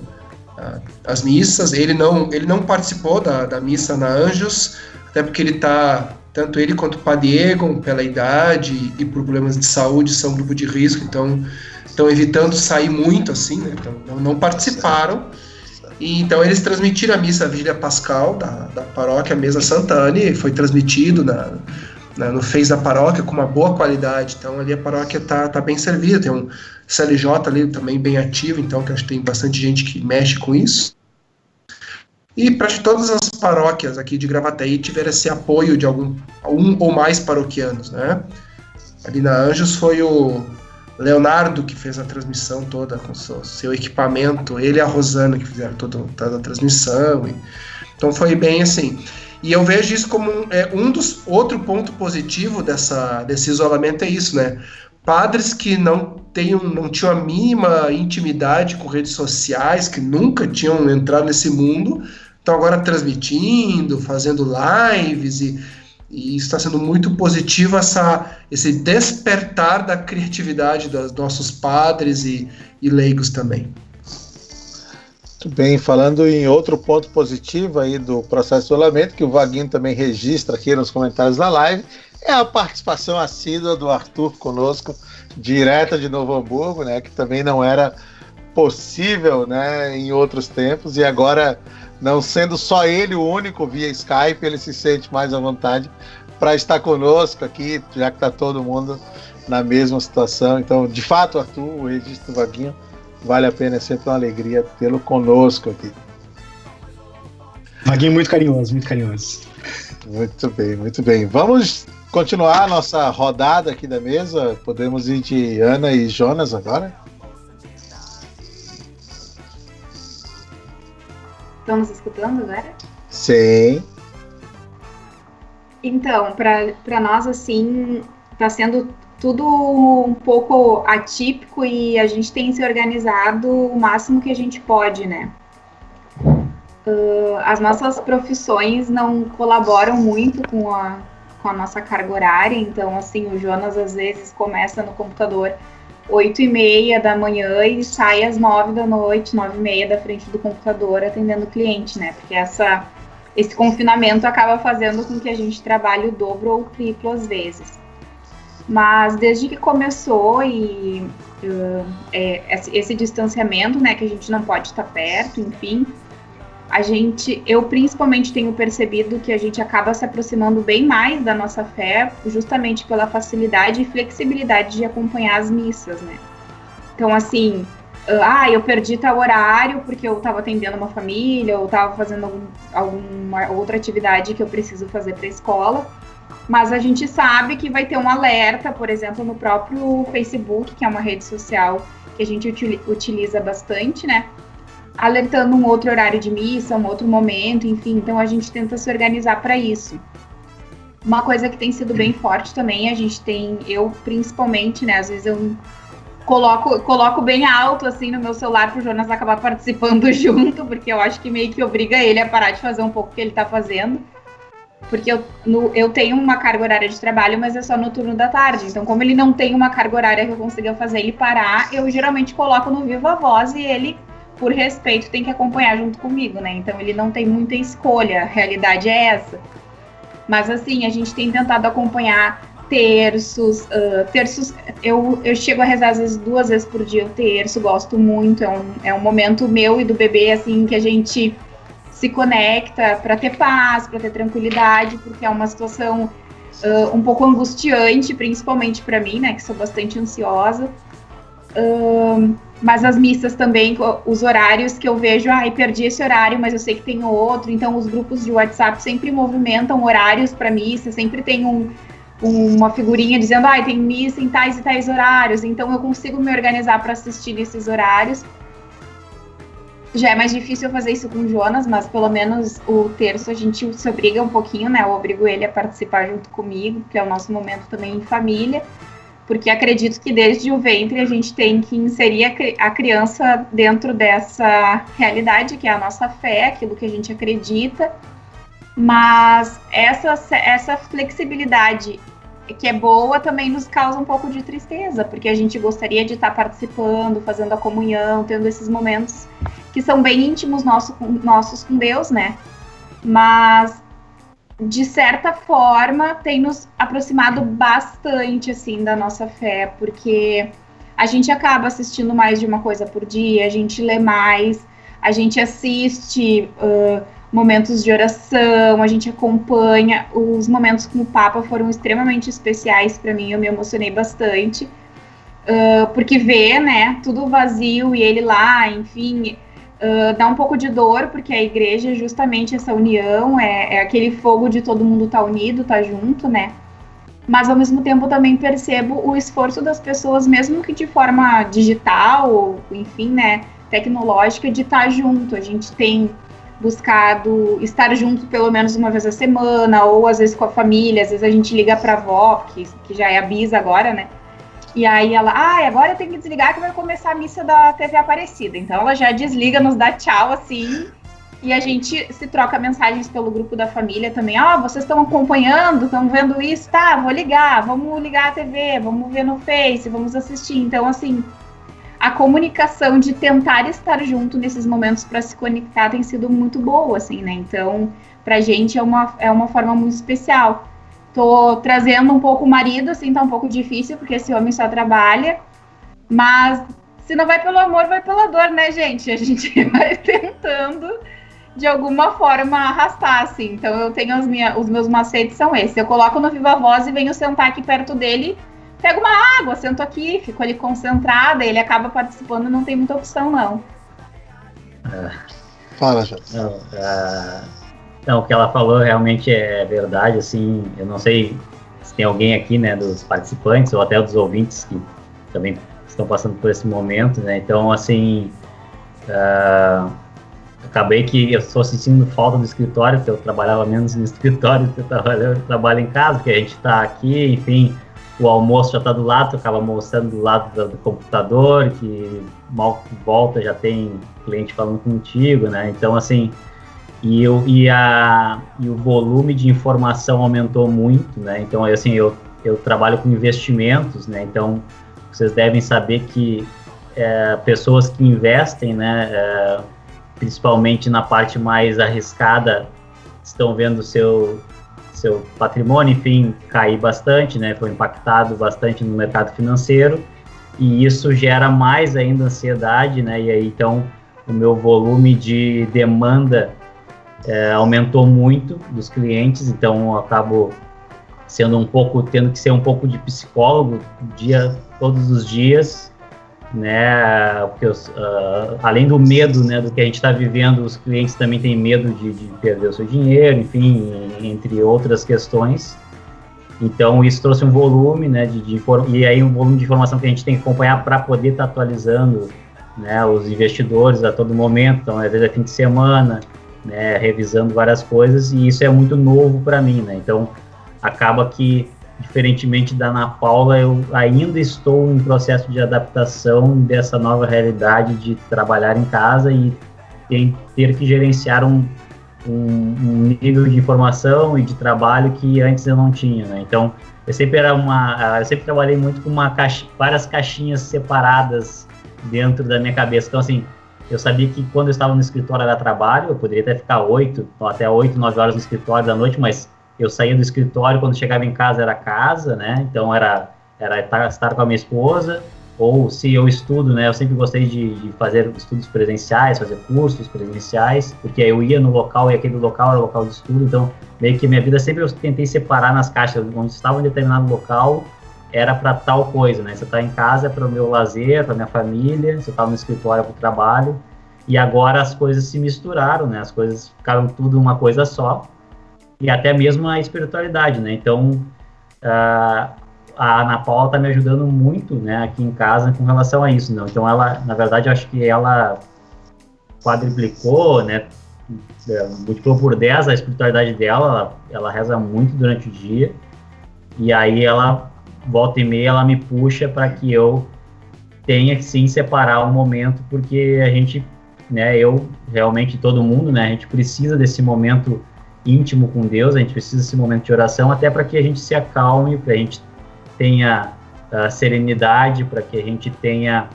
ah, as missas. Ele não, ele não participou da, da missa na Anjos, até porque ele está, tanto ele quanto o Padre Egon, pela idade e problemas de saúde, são grupo de risco, então estão evitando sair muito assim, né? Então não participaram. E, então eles transmitiram a missa a Vigília Pascal da, da paróquia Mesa Santana, foi transmitido na, na- no Face da paróquia com uma boa qualidade. Então ali a paróquia tá, tá bem servida, tem um CLJ ali também bem ativo, então que acho que tem bastante gente que mexe com isso. E para todas as paróquias aqui de Gravataí tiveram esse apoio de algum um ou mais paroquianos, né? Ali na Anjos foi o Leonardo que fez a transmissão toda com seu, seu equipamento, ele e a Rosana que fizeram toda, toda a transmissão. e- então foi bem assim. E eu vejo isso como um, é, um dos outro ponto positivo dessa, desse isolamento é isso, né? Padres que não tenham, não tinham a mínima intimidade com redes sociais, que nunca tinham entrado nesse mundo, estão agora transmitindo, fazendo lives e, e está sendo muito positivo essa, esse despertar da criatividade dos nossos padres e, e leigos também. Muito bem, falando em outro ponto positivo aí do processo de isolamento, que o Vaguinho também registra aqui nos comentários da live, é a participação assídua do Arthur conosco, direta de Novo Hamburgo, né, que também não era possível né, em outros tempos, e agora, não sendo só ele o único via Skype, ele se sente mais à vontade para estar conosco aqui, já que está todo mundo na mesma situação. Então, de fato, Arthur, o registro do Vaguinho vale a pena, é sempre uma alegria tê-lo conosco aqui. Vaguinho muito carinhoso, muito carinhoso. Muito bem, muito bem. Vamos continuar a nossa rodada aqui da mesa. Podemos ir de Ana e Jonas agora? Estamos escutando agora? Sim. Então, para nós, assim, está sendo tudo um pouco atípico e a gente tem se organizado o máximo que a gente pode, né? Uh, as nossas profissões não colaboram muito com a, com a nossa carga horária, então, assim, o Jonas às vezes começa no computador 8 e meia da manhã e sai às 9 da noite, 9 e meia da frente do computador atendendo o cliente, né? Porque essa esse confinamento acaba fazendo com que a gente trabalhe o dobro ou o triplo às vezes. Mas desde que começou e uh, é, esse, esse distanciamento, né, que a gente não pode estar perto, enfim, a gente, eu principalmente tenho percebido que a gente acaba se aproximando bem mais da nossa fé, justamente pela facilidade e flexibilidade de acompanhar as missas, né? Então, assim, ah, eu perdi tal horário porque eu estava atendendo uma família ou estava fazendo algum, alguma outra atividade que eu preciso fazer para a escola. Mas a gente sabe que vai ter um alerta, por exemplo, no próprio Facebook, que é uma rede social que a gente utiliza bastante, né? Alertando um outro horário de missa, um outro momento, enfim. Então a gente tenta se organizar para isso. Uma coisa que tem sido bem forte também, a gente tem, eu principalmente, né? Às vezes eu coloco, coloco bem alto assim no meu celular para o Jonas acabar participando *laughs* junto, porque eu acho que meio que obriga ele a parar de fazer um pouco o que ele está fazendo. Porque eu, no, eu tenho uma carga horária de trabalho, mas é só no turno da tarde. Então, como ele não tem uma carga horária que eu consiga fazer ele parar, eu geralmente coloco no Viva Voz e ele, por respeito, tem que acompanhar junto comigo, né? Então, ele não tem muita escolha, a realidade é essa. Mas, assim, a gente tem tentado acompanhar terços. Uh, terços, eu, eu chego a rezar às vezes duas vezes por dia o terço, gosto muito. É um, é um momento meu e do bebê, assim, que a gente se conecta para ter paz, para ter tranquilidade, porque é uma situação uh, um pouco angustiante, principalmente para mim, né, que sou bastante ansiosa. Uh, mas as missas também, os horários que eu vejo, ai, perdi esse horário, mas eu sei que tem outro. Então, os grupos de WhatsApp sempre movimentam horários para missa, sempre tem um, uma figurinha dizendo, ah, tem missa em tais e tais horários, então eu consigo me organizar para assistir nesses horários. Já é mais difícil eu fazer isso com o Jonas, mas pelo menos o terço a gente se obriga um pouquinho, né? Eu obrigo ele a participar junto comigo, porque é o nosso momento também em família, porque acredito que desde o ventre a gente tem que inserir a, criança dentro dessa realidade que é a nossa fé, aquilo que a gente acredita, mas essa, essa flexibilidade que é boa também nos causa um pouco de tristeza, porque a gente gostaria de estar participando, fazendo a comunhão, tendo esses momentos que são bem íntimos nosso, nossos com Deus, né? Mas de certa forma tem nos aproximado bastante assim da nossa fé, porque a gente acaba assistindo mais de uma coisa por dia, a gente lê mais, a gente assiste uh, momentos de oração, a gente acompanha. Os momentos com o Papa foram extremamente especiais para mim, eu me emocionei bastante. Uh, porque ver, né, tudo vazio e ele lá, enfim, uh, dá um pouco de dor, porque a igreja é justamente essa união, é, é aquele fogo de todo mundo estar tá unido, estar tá junto, né? Mas ao mesmo tempo também percebo o esforço das pessoas, mesmo que de forma digital, ou, enfim, né, tecnológica, de estar tá junto. A gente tem buscado estar junto pelo menos uma vez a semana, ou às vezes com a família, às vezes a gente liga pra avó, que, que já é a Bisa agora, né? E aí ela, ah, agora eu tenho que desligar que vai começar a missa da TV Aparecida. Então ela já desliga, nos dá tchau, assim, e a gente se troca mensagens pelo grupo da família também. Ah, vocês estão acompanhando, estão vendo isso? Tá, vou ligar, vamos ligar a TV, vamos ver no Face, vamos assistir. Então, assim, a comunicação de tentar estar junto nesses momentos para se conectar tem sido muito boa, assim, né? Então, pra gente é uma, é uma forma muito especial. Tô trazendo um pouco o marido, assim, tá um pouco difícil, porque esse homem só trabalha, mas se não vai pelo amor, vai pela dor, né, gente? A gente *laughs* vai tentando de alguma forma arrastar, assim. Então eu tenho as minhas, os meus macetes são esses. Eu coloco no Viva Voz e venho sentar aqui perto dele pego uma água, sento aqui, fico ali concentrada, ele acaba participando, não tem muita opção, não. É. Fala. Não, uh, não, o que ela falou realmente é verdade, assim, eu não sei se tem alguém aqui, né, dos participantes ou até dos ouvintes que também estão passando por esse momento, né, então, assim, uh, acabei que eu estou sentindo falta do escritório, porque eu trabalhava menos no *laughs* escritório, eu trabalho, eu trabalho em casa, porque a gente está aqui, enfim, o almoço já está do lado, tu acaba almoçando do lado do, do, computador, que mal volta já tem cliente falando contigo, né? Então, assim, e, eu, e, a, e o volume de informação aumentou muito, né? Então, assim, eu, eu trabalho com investimentos, né? Então, vocês devem saber que é, pessoas que investem, né, é, principalmente na parte mais arriscada, estão vendo seu seu patrimônio, enfim, cair bastante, né? Foi impactado bastante no mercado financeiro e isso gera mais ainda ansiedade, né? E aí então o meu volume de demanda é, aumentou muito dos clientes, então eu acabo sendo um pouco tendo que ser um pouco de psicólogo dia todos os dias né? Porque os, uh, além do medo, né, do que a gente está vivendo, os clientes também têm medo de, de, perder o seu dinheiro, enfim, entre outras questões. Então isso trouxe um volume, né, de, de e aí um volume de informação que a gente tem que acompanhar para poder estar tá atualizando, né, os investidores a todo momento. Então às vezes é fim de semana, né, revisando várias coisas e isso é muito novo para mim, né. Então acaba que diferentemente da Ana Paula, eu ainda estou em processo de adaptação dessa nova realidade de trabalhar em casa e ter que gerenciar um, um, nível de informação e de trabalho que antes eu não tinha, né? Então, eu sempre era uma, eu sempre trabalhei muito com uma caixa, várias caixinhas separadas dentro da minha cabeça. Então, assim, eu sabia que quando eu estava no escritório era trabalho, eu poderia até ficar oito, até oito, nove horas no escritório da noite, mas eu saía do escritório, quando chegava em casa era casa, né? Então era, era estar com a minha esposa, ou se eu estudo, né? Eu sempre gostei de, de, fazer estudos presenciais, fazer cursos presenciais, porque eu ia no local e aquele local era o local de estudo, então meio que minha vida sempre eu tentei separar nas caixas, onde estava em determinado local era para tal coisa, né? Se eu tá em casa é para o meu lazer, para minha família, eu estava no escritório para o trabalho, e agora as coisas se misturaram, né? As coisas ficaram tudo uma coisa só, e até mesmo a espiritualidade, né? Então, uh, a Ana Paula está me ajudando muito, né, aqui em casa com relação a isso, né? Então, ela, na verdade, eu acho que ela quadriplicou, né, multiplicou por 10 a espiritualidade dela, ela, ela reza muito durante o dia, e aí ela, volta e meia, ela me puxa para que eu tenha que sim separar um momento, porque a gente, né, eu, realmente, todo mundo, né, a gente precisa desse momento íntimo com Deus, a gente precisa desse momento de oração até para que a gente se acalme, para a gente tenha uh, serenidade, para que a gente tenha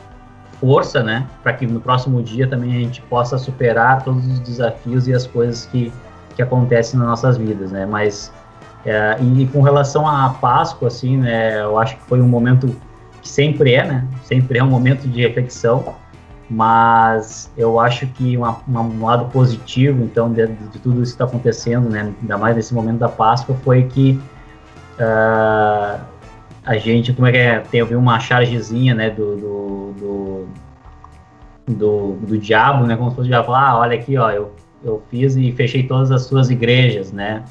força, né? Para que no próximo dia também a gente possa superar todos os desafios e as coisas que, que acontecem nas nossas vidas, né? Mas uh, e com relação à Páscoa, assim, né? Eu acho que foi um momento que sempre é, né? Sempre é um momento de reflexão mas eu acho que uma, uma, um lado positivo, então, de, de tudo isso que está acontecendo, né, ainda mais nesse momento da Páscoa, foi que uh, a gente, como é que é, teve uma chargezinha, né, do, do, do, do, do diabo, né, como se fosse o diabo, ah, olha aqui, ó, eu, eu fiz e fechei todas as suas igrejas, né,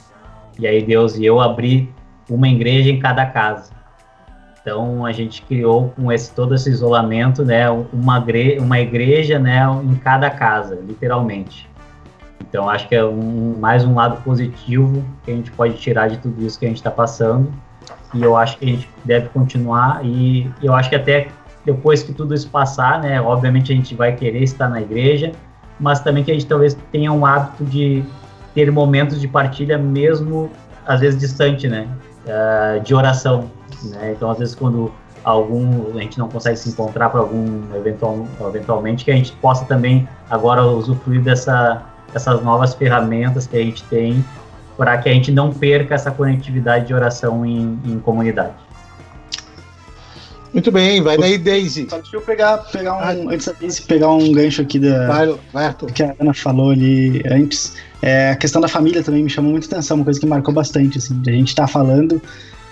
e aí Deus e eu abri uma igreja em cada casa. Então a gente criou com esse todo esse isolamento, né, uma, uma igreja, né, em cada casa, literalmente. Então acho que é um, mais um lado positivo que a gente pode tirar de tudo isso que a gente está passando. E eu acho que a gente deve continuar e eu acho que até depois que tudo isso passar, né, obviamente a gente vai querer estar na igreja, mas também que a gente talvez tenha um hábito de ter momentos de partilha mesmo às vezes distante, né, uh, de oração né? Então, às vezes, quando algum a gente não consegue se encontrar para algum eventual, eventualmente que a gente possa também agora usufruir dessa, dessas novas ferramentas que a gente tem para que a gente não perca essa conectividade de oração em, em comunidade. Muito bem, vai daí, Daisy. Só deixa eu pegar, pegar um, ah. antes da Daisy, pegar um gancho aqui da vai, vai, que a Ana falou ali antes. É, a questão da família também me chamou muita atenção, uma coisa que marcou bastante, assim, a gente está falando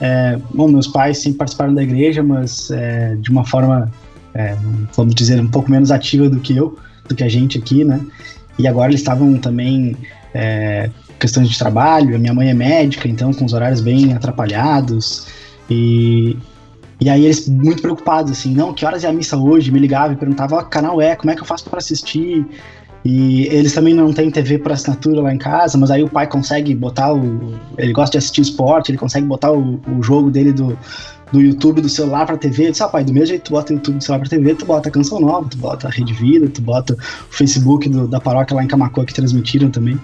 é, bom, meus pais sempre participaram da igreja, mas é, de uma forma, é, vamos dizer, um pouco menos ativa do que eu, do que a gente aqui, né? E agora eles estavam também é, questões de trabalho. A minha mãe é médica, então com os horários bem atrapalhados. E, e aí eles muito preocupados, assim, não, que horas é a missa hoje? Me ligavam e perguntavam, ah, canal é, como é que eu faço para assistir? E eles também não têm TV por assinatura lá em casa, mas aí o pai consegue botar o. Ele gosta de assistir esporte, ele consegue botar o, o jogo dele do, do YouTube do celular pra TV. Ele disse, ah, pai, do mesmo jeito tu bota o YouTube do celular pra TV, tu bota a canção nova, tu bota a Rede Vida, tu bota o Facebook do, da paróquia lá em Camacoa que transmitiram também.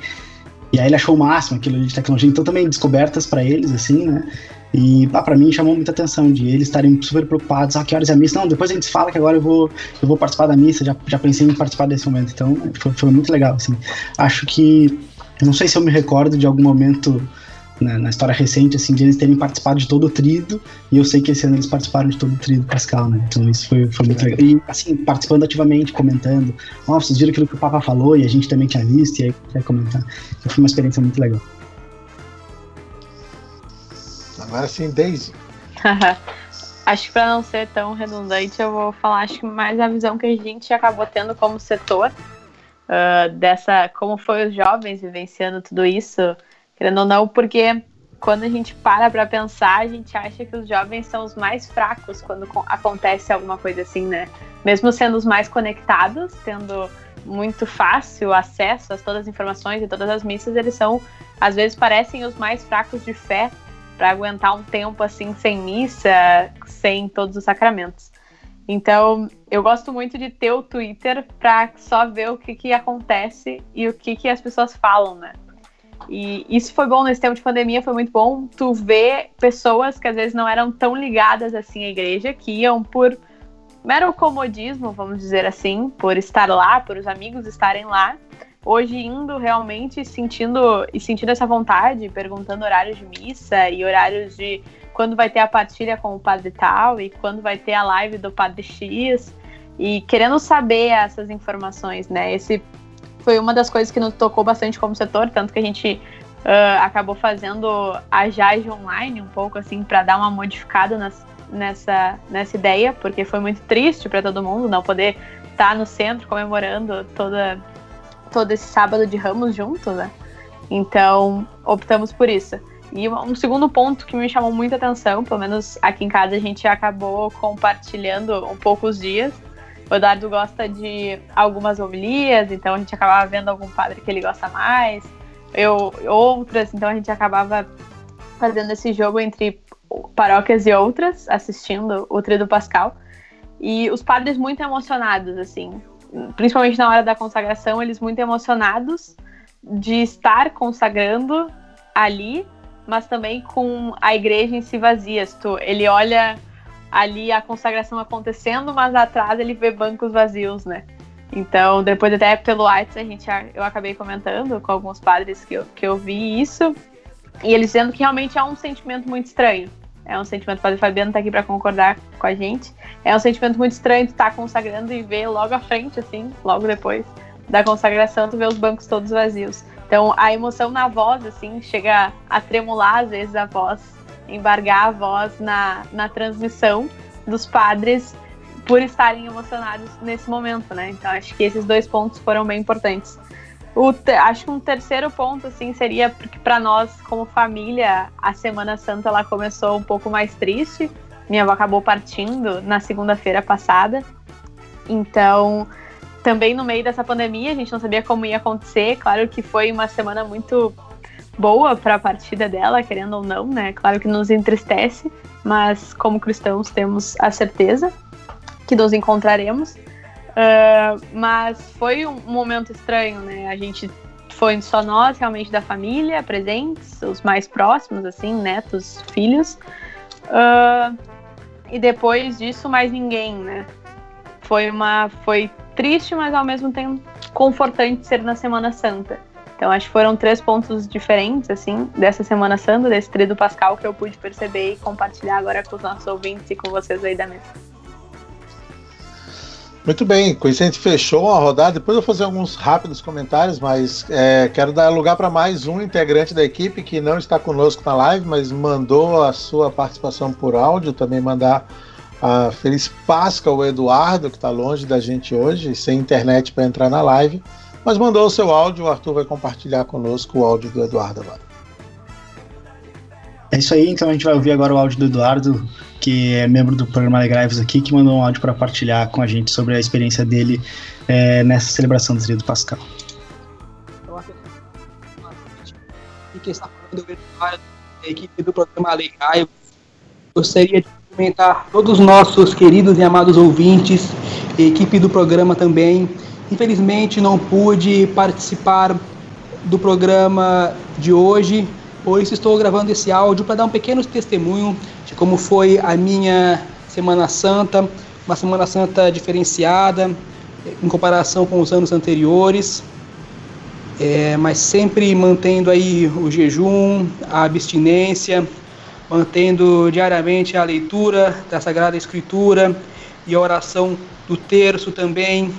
E aí ele achou o máximo aquilo de tecnologia. Então também descobertas para eles, assim, né? E ah, para mim chamou muita atenção de eles estarem super preocupados. Ah, que horas é a missa? Não, depois a gente fala que agora eu vou, eu vou participar da missa. Já, já pensei em participar desse momento. Então foi, foi muito legal. Assim. Acho que. Não sei se eu me recordo de algum momento né, na história recente, assim, de eles terem participado de todo o trido, e eu sei que esse ano eles participaram de todo o trido pascal, né? Então isso foi, foi muito legal. E, assim, participando ativamente, comentando. Oh, vocês viram aquilo que o Papa falou e a gente também tinha visto, e aí vai comentar. Então foi uma experiência muito legal. Agora sim, Daisy. *laughs* acho que para não ser tão redundante, eu vou falar acho que mais a visão que a gente acabou tendo como setor uh, dessa como foi os jovens vivenciando tudo isso, querendo ou não, porque quando a gente para para pensar, a gente acha que os jovens são os mais fracos quando acontece alguma coisa assim, né? Mesmo sendo os mais conectados, tendo muito fácil acesso a todas as informações e todas as missas, eles são, às vezes, parecem os mais fracos de fé para aguentar um tempo assim sem missa, sem todos os sacramentos. Então, eu gosto muito de ter o Twitter para só ver o que, que acontece e o que, que as pessoas falam, né? E isso foi bom nesse tempo de pandemia, foi muito bom tu ver pessoas que às vezes não eram tão ligadas assim à igreja, que iam por mero comodismo, vamos dizer assim, por estar lá, por os amigos estarem lá, hoje indo realmente sentindo e sentindo essa vontade, perguntando horários de missa e horários de quando vai ter a partilha com o padre tal e quando vai ter a live do padre X e querendo saber essas informações, né? Esse foi uma das coisas que nos tocou bastante como setor, tanto que a gente uh, acabou fazendo a Jage online um pouco assim para dar uma modificada nas, nessa, nessa ideia, porque foi muito triste para todo mundo não poder estar tá no centro comemorando toda, todo esse sábado de Ramos junto, né? Então optamos por isso. E um segundo ponto que me chamou muita atenção, pelo menos aqui em casa a gente acabou compartilhando um pouco os dias, o Eduardo gosta de algumas homilias, então a gente acabava vendo algum padre que ele gosta mais, eu outras, então a gente acabava fazendo esse jogo entre paróquias e outras, assistindo o Trio do Pascal. E os padres muito emocionados, assim, principalmente na hora da consagração, eles muito emocionados de estar consagrando ali, mas também com a igreja em si vazia. Ele olha ali a consagração acontecendo, mas atrás ele vê bancos vazios, né? Então, depois até pelo WhatsApp, a gente, eu acabei comentando com alguns padres que eu, que eu vi isso, e eles dizendo que realmente é um sentimento muito estranho. É um sentimento, o Fabiano tá aqui para concordar com a gente. É um sentimento muito estranho estar tá consagrando e ver logo à frente, assim, logo depois da consagração, tu vê os bancos todos vazios. Então, a emoção na voz, assim, chega a tremular às vezes a voz embargar a voz na, na transmissão dos padres por estarem emocionados nesse momento, né? Então acho que esses dois pontos foram bem importantes. O acho que um terceiro ponto assim seria porque para nós como família a Semana Santa ela começou um pouco mais triste. Minha avó acabou partindo na segunda-feira passada. Então, também no meio dessa pandemia, a gente não sabia como ia acontecer. Claro que foi uma semana muito boa para a partida dela, querendo ou não, né? Claro que nos entristece, mas como cristãos temos a certeza que nos encontraremos. Uh, mas foi um momento estranho, né? A gente foi só nós, realmente, da família, presentes, os mais próximos, assim, netos, filhos. Uh, e depois disso, mais ninguém, né? Foi uma. Foi triste, mas ao mesmo tempo confortante ser na Semana Santa. Então acho que foram três pontos diferentes, assim, dessa Semana Santa, desse trio do Pascal, que eu pude perceber e compartilhar agora com os nossos ouvintes e com vocês aí da mesa. Muito bem, com isso a gente fechou a rodada. Depois eu vou fazer alguns rápidos comentários, mas é, quero dar lugar para mais um integrante da equipe que não está conosco na live, mas mandou a sua participação por áudio. Também mandar a feliz Páscoa ao Eduardo, que está longe da gente hoje, sem internet para entrar na live mas mandou o seu áudio, o Arthur vai compartilhar conosco o áudio do Eduardo agora. É isso aí, então a gente vai ouvir agora o áudio do Eduardo, que é membro do programa Alegraivos aqui, que mandou um áudio para partilhar com a gente sobre a experiência dele é, nessa celebração do Dia do Pascal. Que está falando Eduardo, a equipe do programa Alegraivos, gostaria de cumprimentar todos os nossos queridos e amados ouvintes, equipe do programa também, Infelizmente não pude participar do programa de hoje, por isso estou gravando esse áudio para dar um pequeno testemunho de como foi a minha Semana Santa, uma Semana Santa diferenciada em comparação com os anos anteriores, é, mas sempre mantendo aí o jejum, a abstinência, mantendo diariamente a leitura da Sagrada Escritura e a oração do terço também,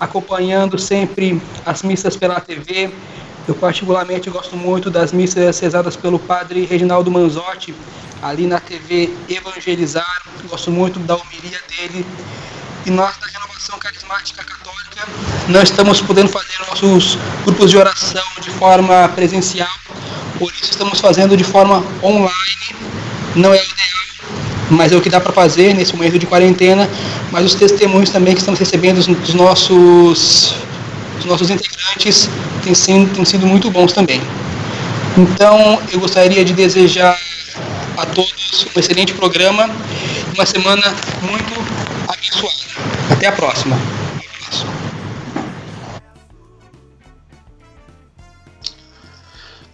acompanhando sempre as missas pela TV, Eu particularmente gosto muito das missas rezadas pelo padre Reginaldo Manzotti, ali na TV Evangelizar. Gosto muito da homilia dele. E nós da Renovação Carismática Católica, nós estamos podendo fazer nossos grupos de oração de forma presencial. Por isso estamos fazendo de forma online. Não é o ideal, mas é o que dá para fazer nesse momento de quarentena. Mas os testemunhos também que estamos recebendo dos nossos, dos nossos integrantes têm sido, têm sido muito bons também. Então, eu gostaria de desejar a todos um excelente programa e uma semana muito abençoada. Até a próxima.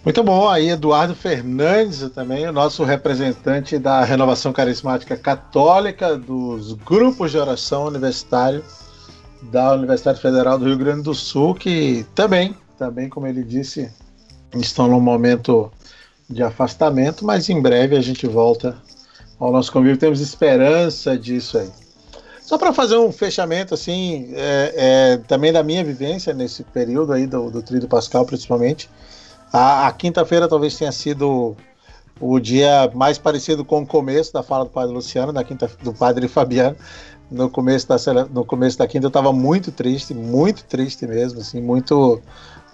Muito bom, aí Eduardo Fernandes também, o nosso representante da Renovação Carismática Católica dos grupos de oração universitário da Universidade Federal do Rio Grande do Sul, que também, também como ele disse, estão num momento de afastamento, mas em breve a gente volta ao nosso convívio. Temos esperança disso aí. Só para fazer um fechamento, assim, é, é, também da minha vivência nesse período aí do, do Pascal, principalmente. A, a quinta-feira talvez tenha sido o dia mais parecido com o começo da fala do Padre Luciano, da quinta, do Padre Fabiano. No começo da, no começo da quinta eu estava muito triste, muito triste mesmo, assim, muito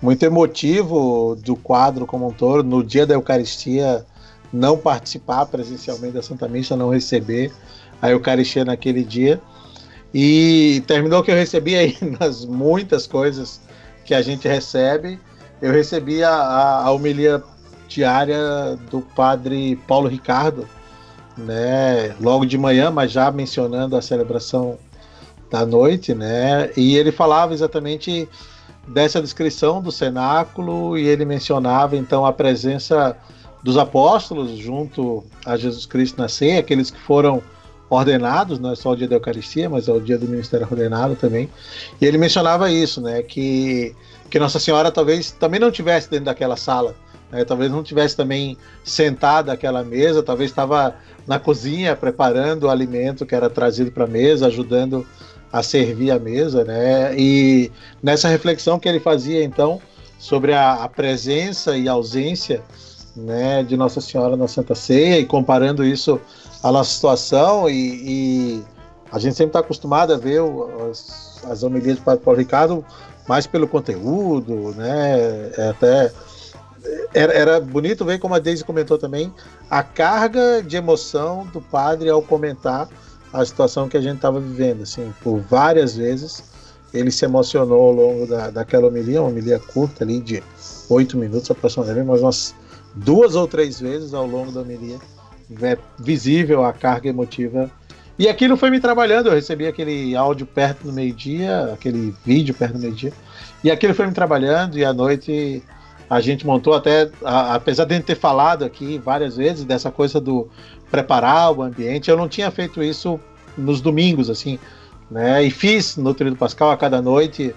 muito emotivo do quadro como um todo. No dia da Eucaristia, não participar presencialmente da Santa Missa, não receber a Eucaristia naquele dia. E terminou que eu recebi aí *laughs* nas muitas coisas que a gente recebe. Eu recebi a, a, a homilia diária do padre Paulo Ricardo, né, logo de manhã, mas já mencionando a celebração da noite, né, e ele falava exatamente dessa descrição do cenáculo e ele mencionava então a presença dos apóstolos junto a Jesus Cristo na ceia, aqueles que foram ordenados, não é só o dia da Eucaristia, mas é o dia do ministério ordenado também. E ele mencionava isso, né, que que Nossa Senhora talvez também não tivesse dentro daquela sala, né, talvez não tivesse também sentada àquela mesa, talvez estava na cozinha preparando o alimento que era trazido para a mesa, ajudando a servir a mesa, né? E nessa reflexão que ele fazia então sobre a, a presença e ausência, né, de Nossa Senhora na Santa Ceia e comparando isso à nossa situação e, e a gente sempre está acostumado a ver as, as homilias do Padre Paulo Ricardo mais pelo conteúdo, né? É até era, era, bonito ver como a Deise comentou também a carga de emoção do padre ao comentar a situação que a gente estava vivendo. Assim, por várias vezes ele se emocionou ao longo da, daquela homilia, uma homilia curta ali de oito minutos aproximadamente, mas umas duas ou três vezes ao longo da homilia é visível a carga emotiva. E aquilo foi me trabalhando, eu recebi aquele áudio perto do meio-dia, aquele vídeo perto do meio-dia, e aquilo foi me trabalhando, e à noite a gente montou até, a, apesar de a gente ter falado aqui várias vezes dessa coisa do preparar o ambiente. Eu não tinha feito isso nos domingos, assim, né? E fiz no Trio do Pascal a cada noite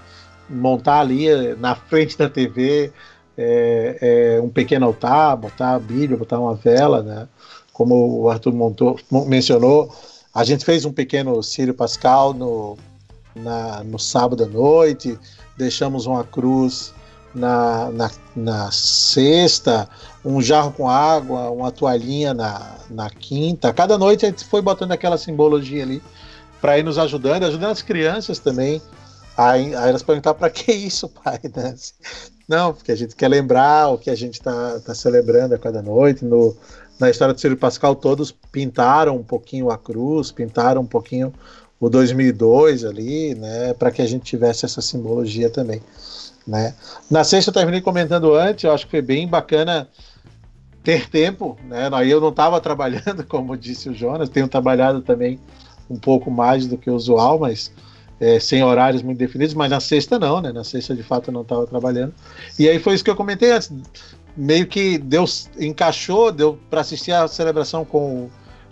montar ali na frente da TV é, é, um pequeno altar, botar a Bíblia, botar uma vela, né? Como o Arthur montou, mencionou, a gente fez um pequeno Círio Pascal no, na, no sábado à noite, deixamos uma cruz na, na, na sexta, um jarro com água, uma toalhinha na, na quinta. Cada noite a gente foi botando aquela simbologia ali para ir nos ajudando, ajudando as crianças também. Aí, aí elas perguntaram para que isso, pai? Né? Não, porque a gente quer lembrar o que a gente está tá celebrando a cada noite. No, na história do Círio Pascal, todos pintaram um pouquinho a cruz, pintaram um pouquinho o 2002 ali, né, para que a gente tivesse essa simbologia também. Né? Na sexta eu terminei comentando antes, eu acho que foi bem bacana ter tempo, né? Eu não estava *laughs* trabalhando, como disse o Jonas, tenho trabalhado também um pouco mais do que o usual, mas é, sem horários muito definidos, mas na sexta não, né? Na sexta de fato eu não estava trabalhando. E aí foi isso que eu comentei antes, meio que Deus encaixou, deu para assistir a celebração com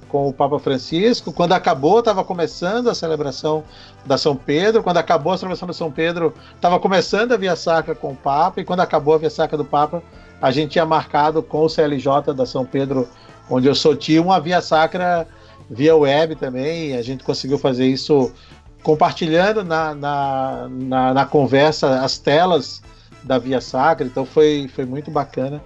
com o Papa Francisco. Quando acabou, estava começando a celebração da São Pedro. Quando acabou a celebração da São Pedro, estava começando a Via Sacra com o Papa. E quando acabou a Via Sacra do Papa, a gente tinha marcado com o CLJ da São Pedro, onde eu sou tio, uma Via Sacra via web também. a gente conseguiu fazer isso compartilhando na, na, na, na conversa as telas da Via Sacra, então foi, foi muito bacana.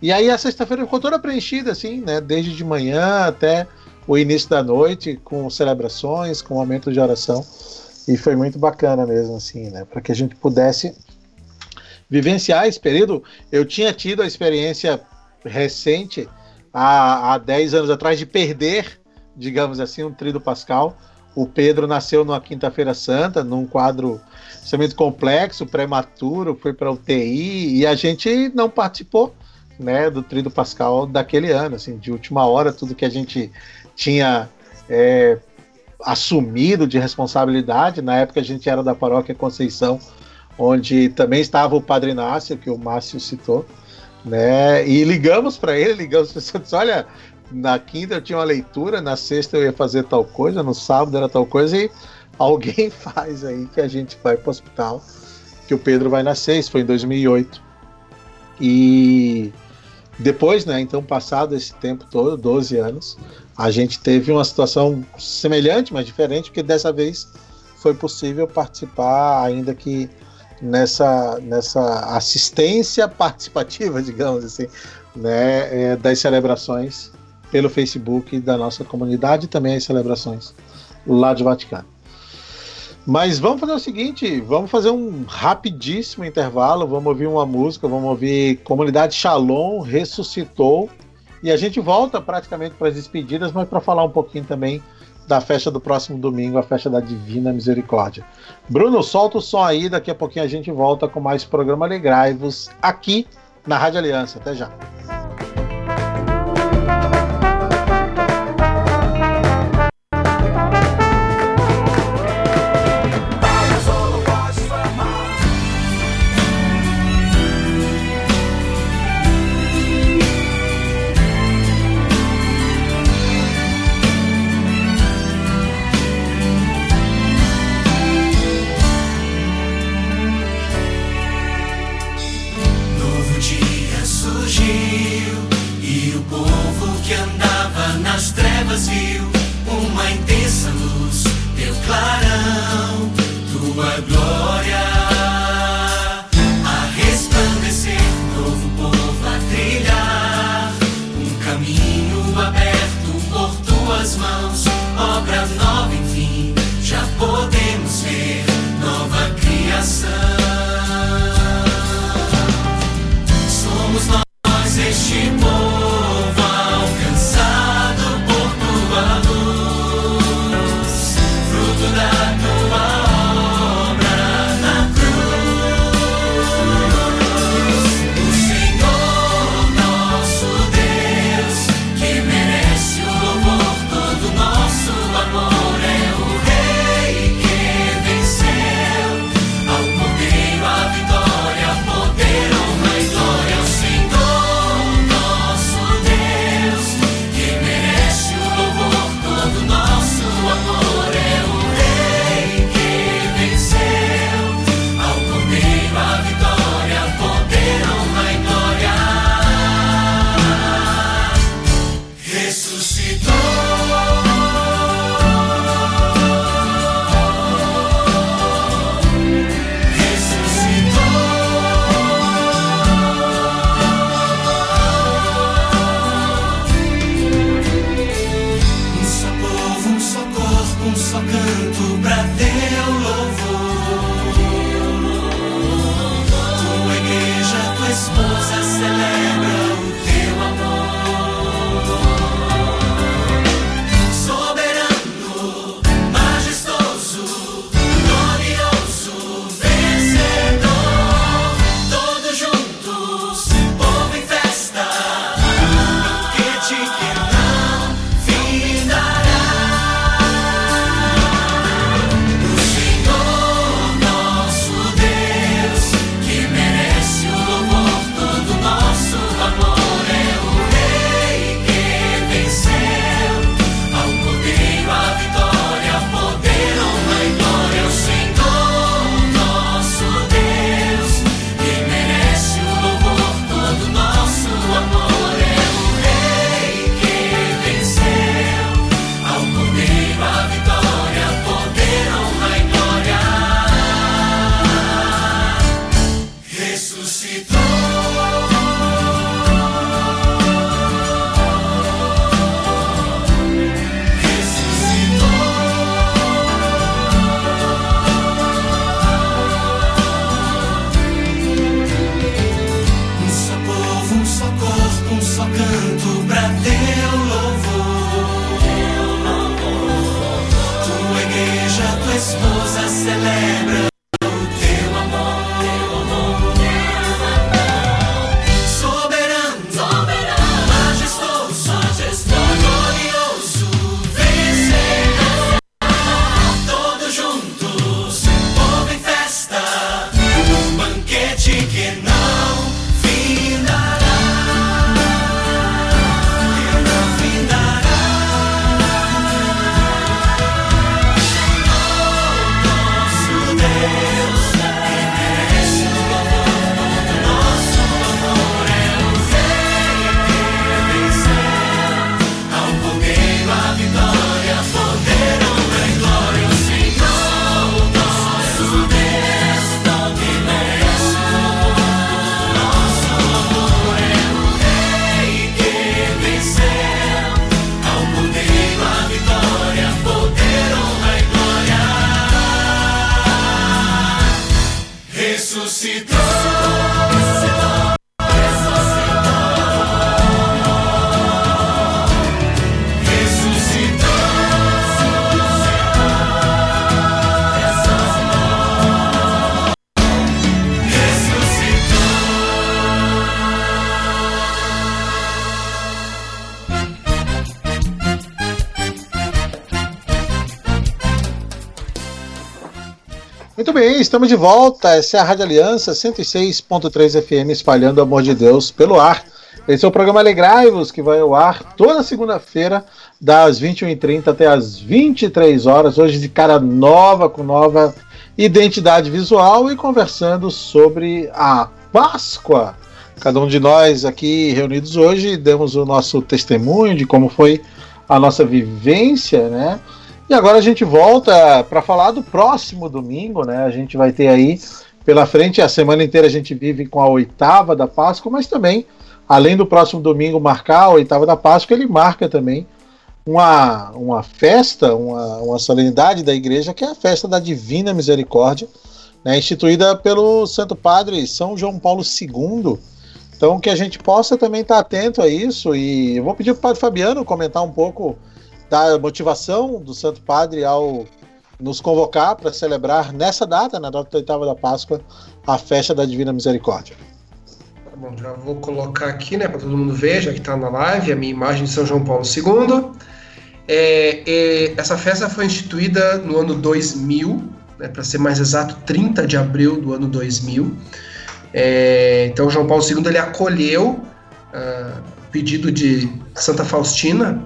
E aí a sexta-feira ficou toda preenchida, assim, né? Desde de manhã até o início da noite, com celebrações, com momentos de oração. E foi muito bacana mesmo, assim, né? Para que a gente pudesse vivenciar esse período. Eu tinha tido a experiência recente, há, há 10 anos atrás, de perder, digamos assim, um trio pascal. O Pedro nasceu numa quinta-feira santa, num quadro extremamente complexo, prematuro, foi para UTI e a gente não participou né, do trio pascal daquele ano, assim, de última hora, tudo que a gente tinha é, assumido de responsabilidade. Na época a gente era da paróquia Conceição, onde também estava o Padre Inácio, que o Márcio citou, né? E ligamos para ele, ligamos para disse, olha, na quinta eu tinha uma leitura, na sexta eu ia fazer tal coisa, no sábado era tal coisa, e alguém *laughs* faz aí que a gente vai para o hospital, que o Pedro vai nascer, isso foi em 2008. E depois, né, então passado esse tempo todo, 12 anos, a gente teve uma situação semelhante, mas diferente, porque dessa vez foi possível participar, ainda que nessa, nessa assistência participativa, *laughs* digamos assim, né, é, das celebrações pelo Facebook da nossa comunidade e também as celebrações lá de Vaticano. Mas vamos fazer o seguinte, vamos fazer um rapidíssimo intervalo, vamos ouvir uma música, vamos ouvir Comunidade Shalom ressuscitou e a gente volta praticamente para as despedidas, mas para falar um pouquinho também da festa do próximo domingo, a festa da Divina Misericórdia. Bruno, solta o som aí, daqui a pouquinho a gente volta com mais programa Alegrai-vos aqui na Rádio Aliança. Até já. Estamos de volta. Essa é a Rádio Aliança 106.3 FM, espalhando o amor de Deus pelo ar. Esse é o programa Alegrai-vos, que vai ao ar toda segunda-feira, das 21h30 até as 23 horas. Hoje de cara nova, com nova identidade visual e conversando sobre a Páscoa. Cada um de nós aqui reunidos hoje demos o nosso testemunho de como foi a nossa vivência, né? E agora a gente volta para falar do próximo domingo, né? A gente vai ter aí pela frente a semana inteira a gente vive com a oitava da Páscoa, mas também, além do próximo domingo marcar a oitava da Páscoa, ele marca também uma, uma festa, uma, uma solenidade da igreja, que é a festa da Divina Misericórdia, né? instituída pelo Santo Padre São João Paulo II. Então, que a gente possa também estar atento a isso. E eu vou pedir para o Padre Fabiano comentar um pouco da motivação do Santo Padre ao nos convocar para celebrar nessa data, na data oitava da Páscoa, a festa da Divina Misericórdia. Tá bom, já vou colocar aqui, né, para todo mundo ver, já que está na live, a minha imagem de São João Paulo II. É, é, essa festa foi instituída no ano 2000, né, para ser mais exato, 30 de abril do ano 2000. É, então, João Paulo II ele acolheu o pedido de Santa Faustina,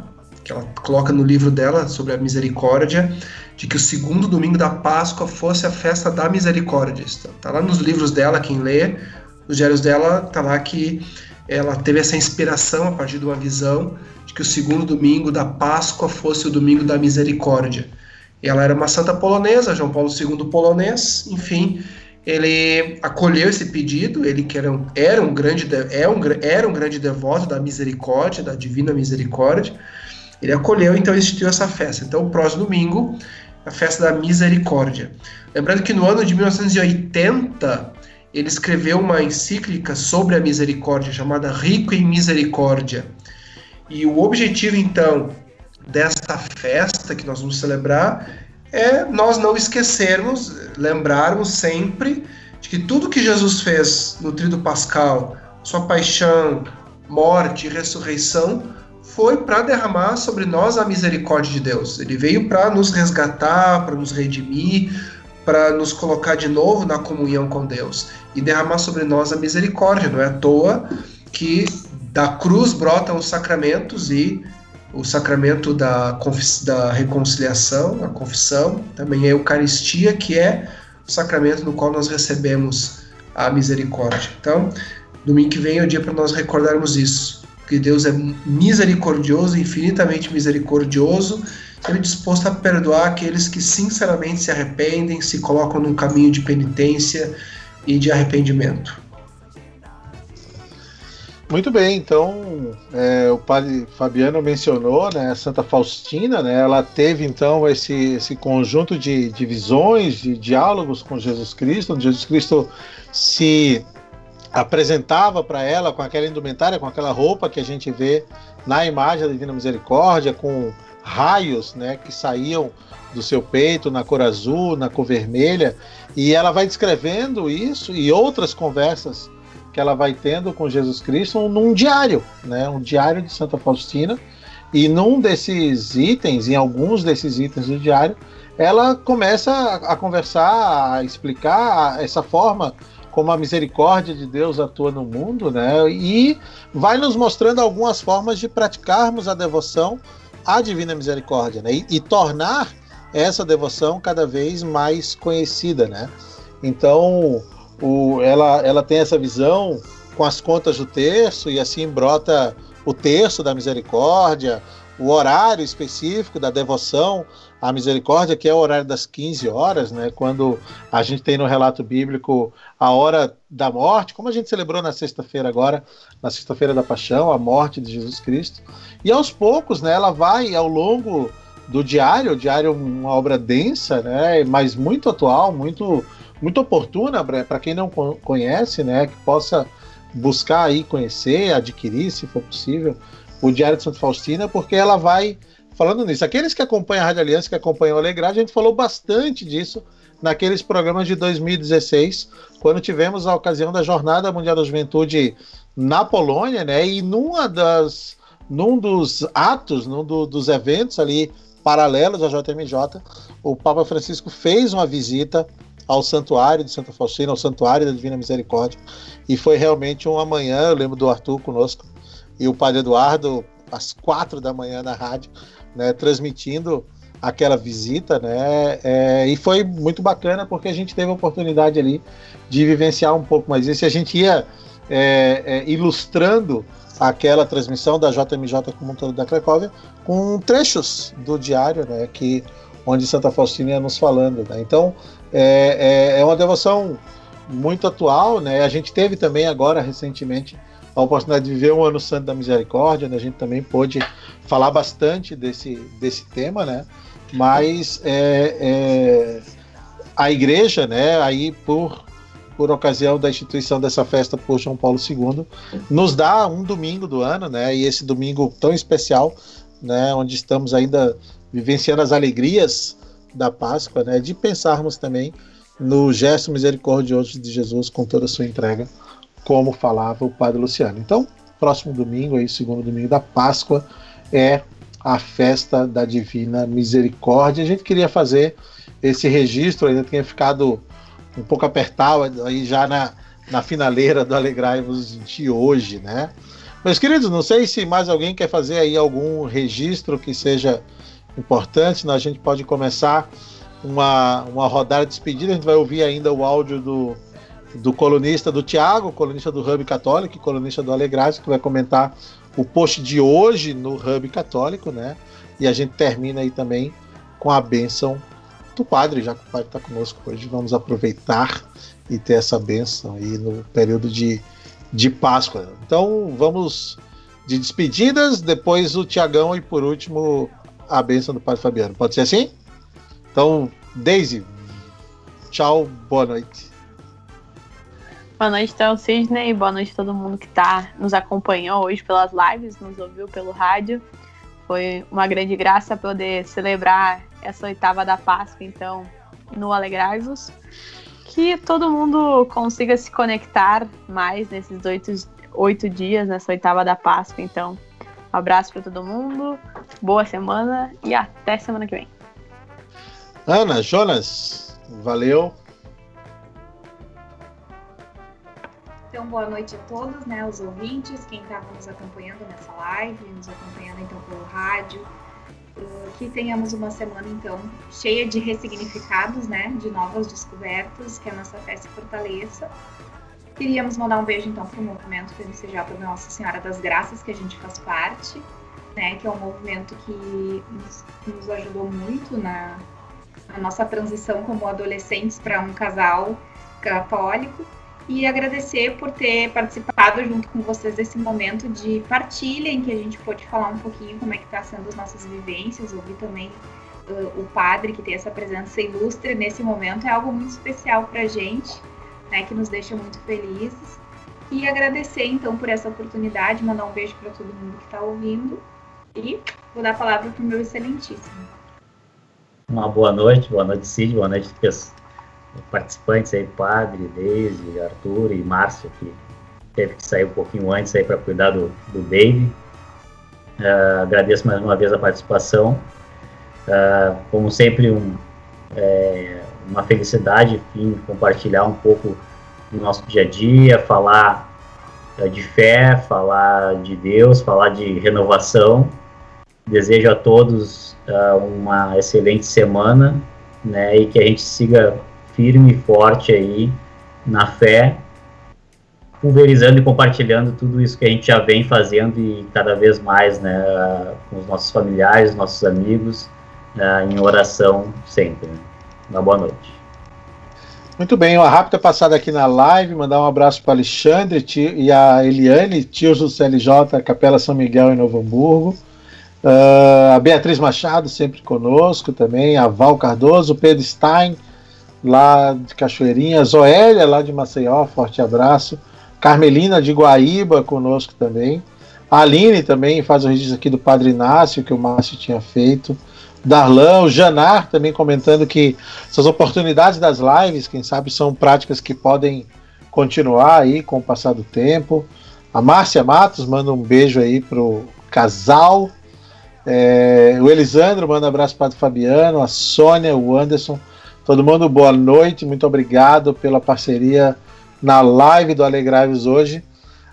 que ela coloca no livro dela sobre a misericórdia, de que o segundo domingo da Páscoa fosse a festa da misericórdia. Está lá nos livros dela, quem lê, nos diários dela, está lá que ela teve essa inspiração a partir de uma visão de que o segundo domingo da Páscoa fosse o domingo da misericórdia. Ela era uma santa polonesa, João Paulo II polonês, enfim, ele acolheu esse pedido, ele que era um, era um grande é um, era um grande devoto da misericórdia, da divina misericórdia. Ele acolheu, então instituiu essa festa. Então, o próximo domingo, a festa da misericórdia. Lembrando que no ano de 1980 ele escreveu uma encíclica sobre a misericórdia chamada Rico em Misericórdia. E o objetivo então desta festa que nós vamos celebrar é nós não esquecermos, lembrarmos sempre de que tudo que Jesus fez no Tríduo Pascal, sua paixão, morte e ressurreição, foi para derramar sobre nós a misericórdia de Deus. Ele veio para nos resgatar, para nos redimir, para nos colocar de novo na comunhão com Deus e derramar sobre nós a misericórdia. Não é à toa que da cruz brotam os sacramentos e o sacramento da, da reconciliação, a confissão, também a Eucaristia, que é o sacramento no qual nós recebemos a misericórdia. Então, domingo que vem é o dia para nós recordarmos isso, que Deus é misericordioso, infinitamente misericordioso, sempre disposto a perdoar aqueles que sinceramente se arrependem, se colocam num caminho de penitência e de arrependimento. Muito bem, então é, o padre Fabiano mencionou, né, Santa Faustina, né, ela teve então esse, esse conjunto de, de visões, de diálogos com Jesus Cristo, onde Jesus Cristo se apresentava para ela com aquela indumentária, com aquela roupa que a gente vê na imagem da Divina Misericórdia, com raios né, que saíam do seu peito na cor azul, na cor vermelha, e ela vai descrevendo isso e outras conversas que ela vai tendo com Jesus Cristo num diário, né, um diário de Santa Faustina, e num desses itens, em alguns desses itens do diário, ela começa a, conversar, a explicar essa forma como a misericórdia de Deus atua no mundo, né? E vai nos mostrando algumas formas de praticarmos a devoção à Divina Misericórdia, né? E, e tornar essa devoção cada vez mais conhecida, né? Então, o, ela, ela tem essa visão com as contas do terço e assim brota o terço da misericórdia, o horário específico da devoção à misericórdia, que é o horário das 15 horas, né, quando a gente tem no relato bíblico a hora da morte, como a gente celebrou na sexta-feira agora, na sexta-feira da paixão, a morte de Jesus Cristo. E aos poucos, né, ela vai ao longo do diário, o diário é uma obra densa, né, mas muito atual, muito muito oportuna para quem não conhece, né, que possa buscar aí conhecer, adquirir, se for possível, o Diário de Santa Faustina, porque ela vai falando nisso. Aqueles que acompanham a Rádio Aliança, que acompanham o Alegrar, a gente falou bastante disso naqueles programas de 2016, quando tivemos a ocasião da Jornada Mundial da Juventude na Polônia, né? E numa das, num dos atos, num do, dos eventos ali paralelos à JMJ, o Papa Francisco fez uma visita ao santuário de Santa Faustina, ao santuário da Divina Misericórdia, e foi realmente uma manhã, eu lembro do Arthur conosco, e o Padre Eduardo, às quatro da manhã na rádio, né, transmitindo aquela visita, né? É, e foi muito bacana porque a gente teve a oportunidade ali de vivenciar um pouco mais isso. A gente ia é, é, ilustrando aquela transmissão da JMJ como da Cracóvia com trechos do diário, né? Que onde Santa Faustina ia nos falando. Né? Então é, é, é uma devoção muito atual, né? A gente teve também agora recentemente a oportunidade de viver um ano santo da misericórdia, né? a gente também pôde falar bastante desse, desse tema, né? Mas é, é, a igreja, né? Aí por por ocasião da instituição dessa festa por João Paulo II, nos dá um domingo do ano, né? E esse domingo tão especial, né? Onde estamos ainda vivenciando as alegrias da Páscoa, né? De pensarmos também no gesto misericordioso de Jesus com toda a sua entrega como falava o padre Luciano. Então, próximo domingo, aí, segundo domingo da Páscoa, é a festa da Divina Misericórdia. A gente queria fazer esse registro, ainda tinha ficado um pouco apertado aí já na, na finaleira do Alegrai-vos de hoje, né? Meus queridos, não sei se mais alguém quer fazer aí algum registro que seja importante, né? a gente pode começar uma, uma rodada de despedida, a gente vai ouvir ainda o áudio do, do colunista do Tiago, colunista do Hub Católico, colunista do Alegrais, que vai comentar o post de hoje no Hub Católico, né? E a gente termina aí também com a bênção do padre, já que o padre está conosco hoje, vamos aproveitar e ter essa bênção aí no período de, de Páscoa. Então vamos de despedidas, depois o Tiagão e por último a bênção do padre Fabiano. Pode ser assim? Então, Daisy, tchau, boa noite. Boa noite, então, Sidney. Boa noite a todo mundo que tá, nos acompanhou hoje pelas lives, nos ouviu pelo rádio. Foi uma grande graça poder celebrar essa oitava da Páscoa, então, no Alegrai-vos. Que todo mundo consiga se conectar mais nesses oito, oito dias, nessa oitava da Páscoa. Então, um abraço para todo mundo, boa semana e até semana que vem. Ana, Jonas, valeu. Então, boa noite a todos, né, os ouvintes, quem estava nos acompanhando nessa live, nos acompanhando então pelo rádio. Uh, que tenhamos uma semana então cheia de ressignificados, né, de novas descobertas, que a nossa fé se fortaleça. Queríamos mandar um beijo então para o movimento PNCJ da Nossa Senhora das Graças, que a gente faz parte, né, que é um movimento que nos, nos ajudou muito na, na nossa transição como adolescentes para um casal católico e agradecer por ter participado junto com vocês desse momento de partilha em que a gente pôde falar um pouquinho como é que está sendo as nossas vivências, ouvir também uh, o padre que tem essa presença ilustre nesse momento é algo muito especial para a gente, né, que nos deixa muito felizes. E agradecer então por essa oportunidade, mandar um beijo para todo mundo que está ouvindo e vou dar a palavra para o meu excelentíssimo. Uma boa noite, boa noite Cid, boa noite participantes aí, Padre, Deise, Arthur e Márcio, que teve que sair um pouquinho antes aí para cuidar do, do baby. Uh, agradeço mais uma vez a participação. Uh, como sempre, um, é, uma felicidade, enfim, compartilhar um pouco do nosso dia a dia, falar uh, de fé, falar de Deus, falar de renovação. Desejo a todos uma excelente semana né, e que a gente siga firme e forte aí na fé, pulverizando e compartilhando tudo isso que a gente já vem fazendo e cada vez mais, né, com os nossos familiares, nossos amigos, né, em oração sempre. Né? Uma boa noite. Muito bem, uma rápida passada aqui na live, mandar um abraço para Alexandre e a Eliane, tios do CLJ, Capela São Miguel em Novo Hamburgo. Uh, a Beatriz Machado, sempre conosco também, a Val Cardoso, Pedro Stein, lá de Cachoeirinha, Zoélia, lá de Maceió, forte abraço. Carmelina de Guaíba conosco também. Aline também faz o registro aqui do Padre Inácio, que o Márcio tinha feito. Darlan, o Janar também comentando que essas oportunidades das lives, quem sabe, são práticas que podem continuar aí com o passar do tempo. A Márcia Matos manda um beijo aí pro casal. É, o Elisandro manda um abraço para o Fabiano, a Sônia, o Anderson. Todo mundo, boa noite, muito obrigado pela parceria na live do Alegraves hoje.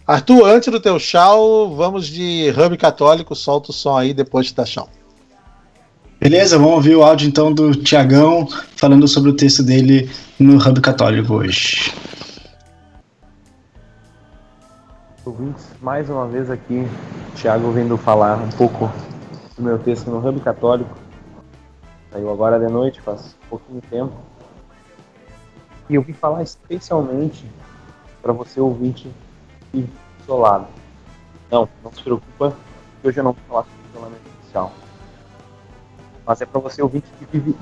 Arthur, antes do teu tchau, vamos de Hub Católico, solta o som aí depois de dar tchau. Beleza, vamos ouvir o áudio então do Tiagão falando sobre o texto dele no Hub Católico hoje. Ouvintes, mais uma vez aqui, Tiago vindo falar um pouco do meu texto no Hub Católico. Saiu agora de noite, faz pouquinho tempo. E eu vim falar especialmente para você ouvinte isolado. Não, não se preocupa, que hoje eu não vou falar sobre isolamento social. Mas é para você ouvinte que vive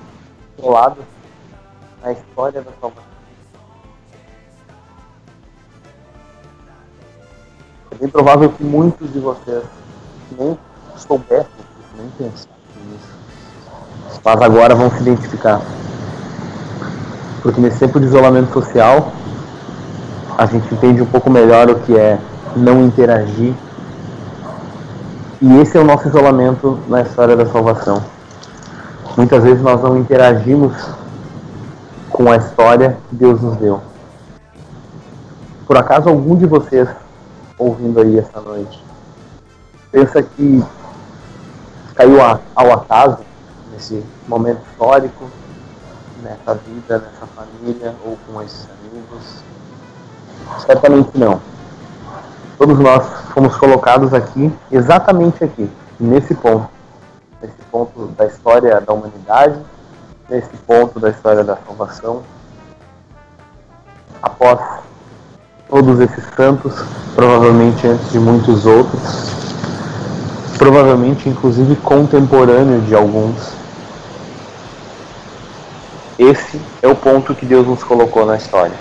isolado na história da salvação. É bem provável que muitos de vocês nem soubessem, nem pensaram mas agora vão se identificar. Porque nesse tempo de isolamento social, a gente entende um pouco melhor o que é não interagir. E esse é o nosso isolamento na história da salvação. Muitas vezes nós não interagimos com a história que Deus nos deu. Por acaso algum de vocês ouvindo aí essa noite pensa que caiu ao acaso nesse momento histórico, nessa vida, nessa família ou com esses amigos? Certamente não. Todos nós fomos colocados aqui, exatamente aqui, nesse ponto. Nesse ponto da história da humanidade, nesse ponto da história da salvação. Após todos esses santos, provavelmente antes de muitos outros, provavelmente inclusive contemporâneo de alguns, esse é o ponto que Deus nos colocou na história.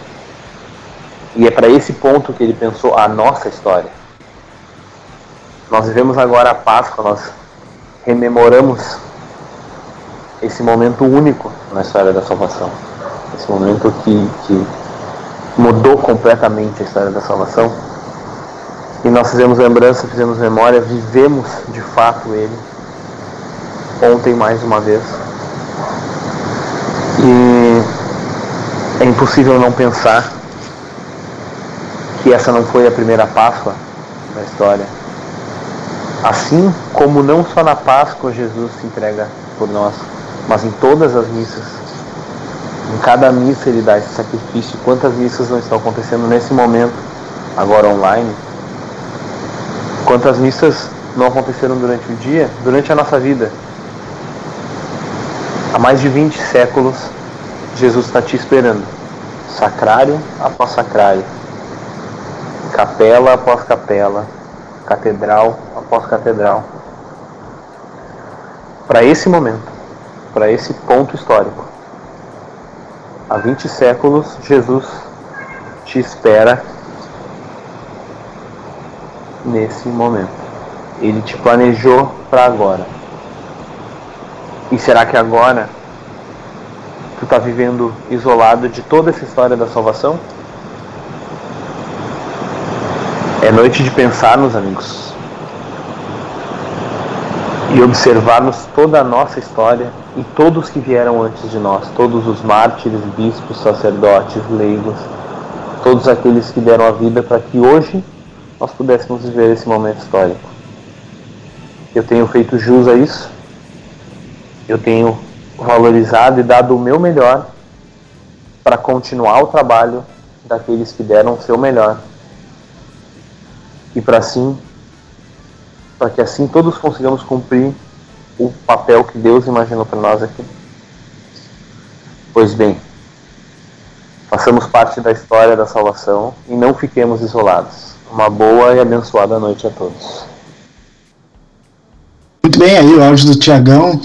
E é para esse ponto que ele pensou a nossa história. Nós vivemos agora a Páscoa, nós rememoramos esse momento único na história da salvação. Esse momento que, que mudou completamente a história da salvação. E nós fizemos lembrança, fizemos memória, vivemos de fato ele. Ontem, mais uma vez, e é impossível não pensar que essa não foi a primeira Páscoa da história. Assim como não só na Páscoa Jesus se entrega por nós, mas em todas as missas. Em cada missa ele dá esse sacrifício. Quantas missas não estão acontecendo nesse momento, agora online? Quantas missas não aconteceram durante o dia, durante a nossa vida? Há mais de 20 séculos, Jesus está te esperando, sacrário após sacrário, capela após capela, catedral após catedral, para esse momento, para esse ponto histórico. Há 20 séculos, Jesus te espera nesse momento. Ele te planejou para agora. E será que agora tu está vivendo isolado de toda essa história da salvação? É noite de pensarmos, amigos, e observarmos toda a nossa história e todos que vieram antes de nós, todos os mártires, bispos, sacerdotes, leigos, todos aqueles que deram a vida para que hoje nós pudéssemos viver esse momento histórico. Eu tenho feito jus a isso, eu tenho valorizado e dado o meu melhor para continuar o trabalho daqueles que deram o seu melhor e para assim, para que assim todos consigamos cumprir o papel que Deus imaginou para nós aqui. Pois bem, façamos parte da história da salvação e não fiquemos isolados. Uma boa e abençoada noite a todos. Muito bem, aí o áudio do Tiagão,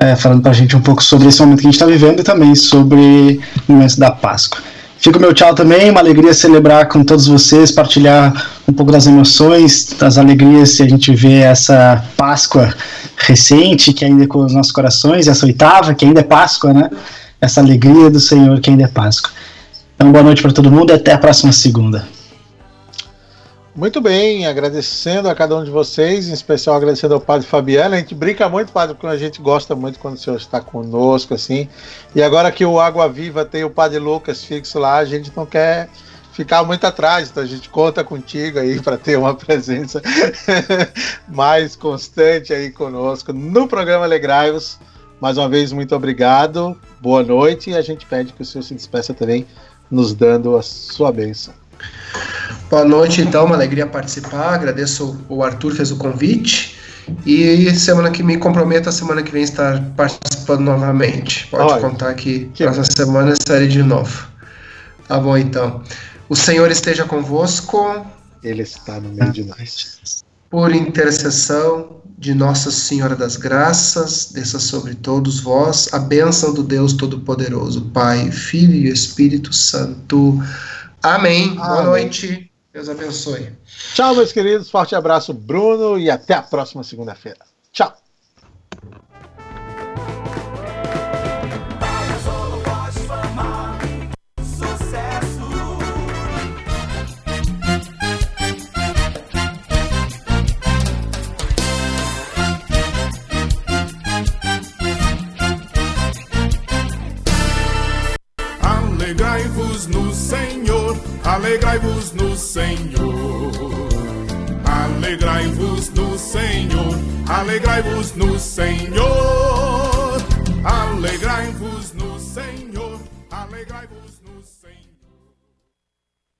é, falando para a gente um pouco sobre esse momento que a gente está vivendo e também sobre o momento da Páscoa. Fica o meu tchau também, uma alegria celebrar com todos vocês, partilhar um pouco das emoções, das alegrias que a gente vê essa Páscoa recente, que ainda é com os nossos corações, essa oitava, que ainda é Páscoa, né? Essa alegria do Senhor que ainda é Páscoa. Então, boa noite para todo mundo e até a próxima segunda. Muito bem, agradecendo a cada um de vocês, em especial agradecendo ao Padre Fabiano. A gente brinca muito, Padre, porque a gente gosta muito quando o senhor está conosco, assim. E agora que o Água Viva tem o Padre Lucas fixo lá, a gente não quer ficar muito atrás, então a gente conta contigo aí para ter uma *laughs* presença *laughs* mais constante aí conosco no programa Alegrai-vos. Mais uma vez, muito obrigado, boa noite, e a gente pede que o senhor se despeça também, nos dando a sua bênção. Boa noite, então, uma alegria participar. Agradeço o Arthur fez o convite. E semana que me comprometo a semana que vem estar participando novamente. Pode Olha, contar que, que próxima semana estarei de novo. Tá bom, então. O Senhor esteja convosco. Ele está no meio de nós. Por intercessão de Nossa Senhora das Graças, desça sobre todos vós a bênção do Deus Todo-Poderoso, Pai, Filho e Espírito Santo. Amém. Amém. Boa noite. Deus abençoe. Tchau, meus queridos. Forte abraço, Bruno, e até a próxima segunda-feira. Tchau. Alegrai-vos no Senhor. Alegrai-vos no Senhor, alegrai-vos no Senhor. Alegrai-vos.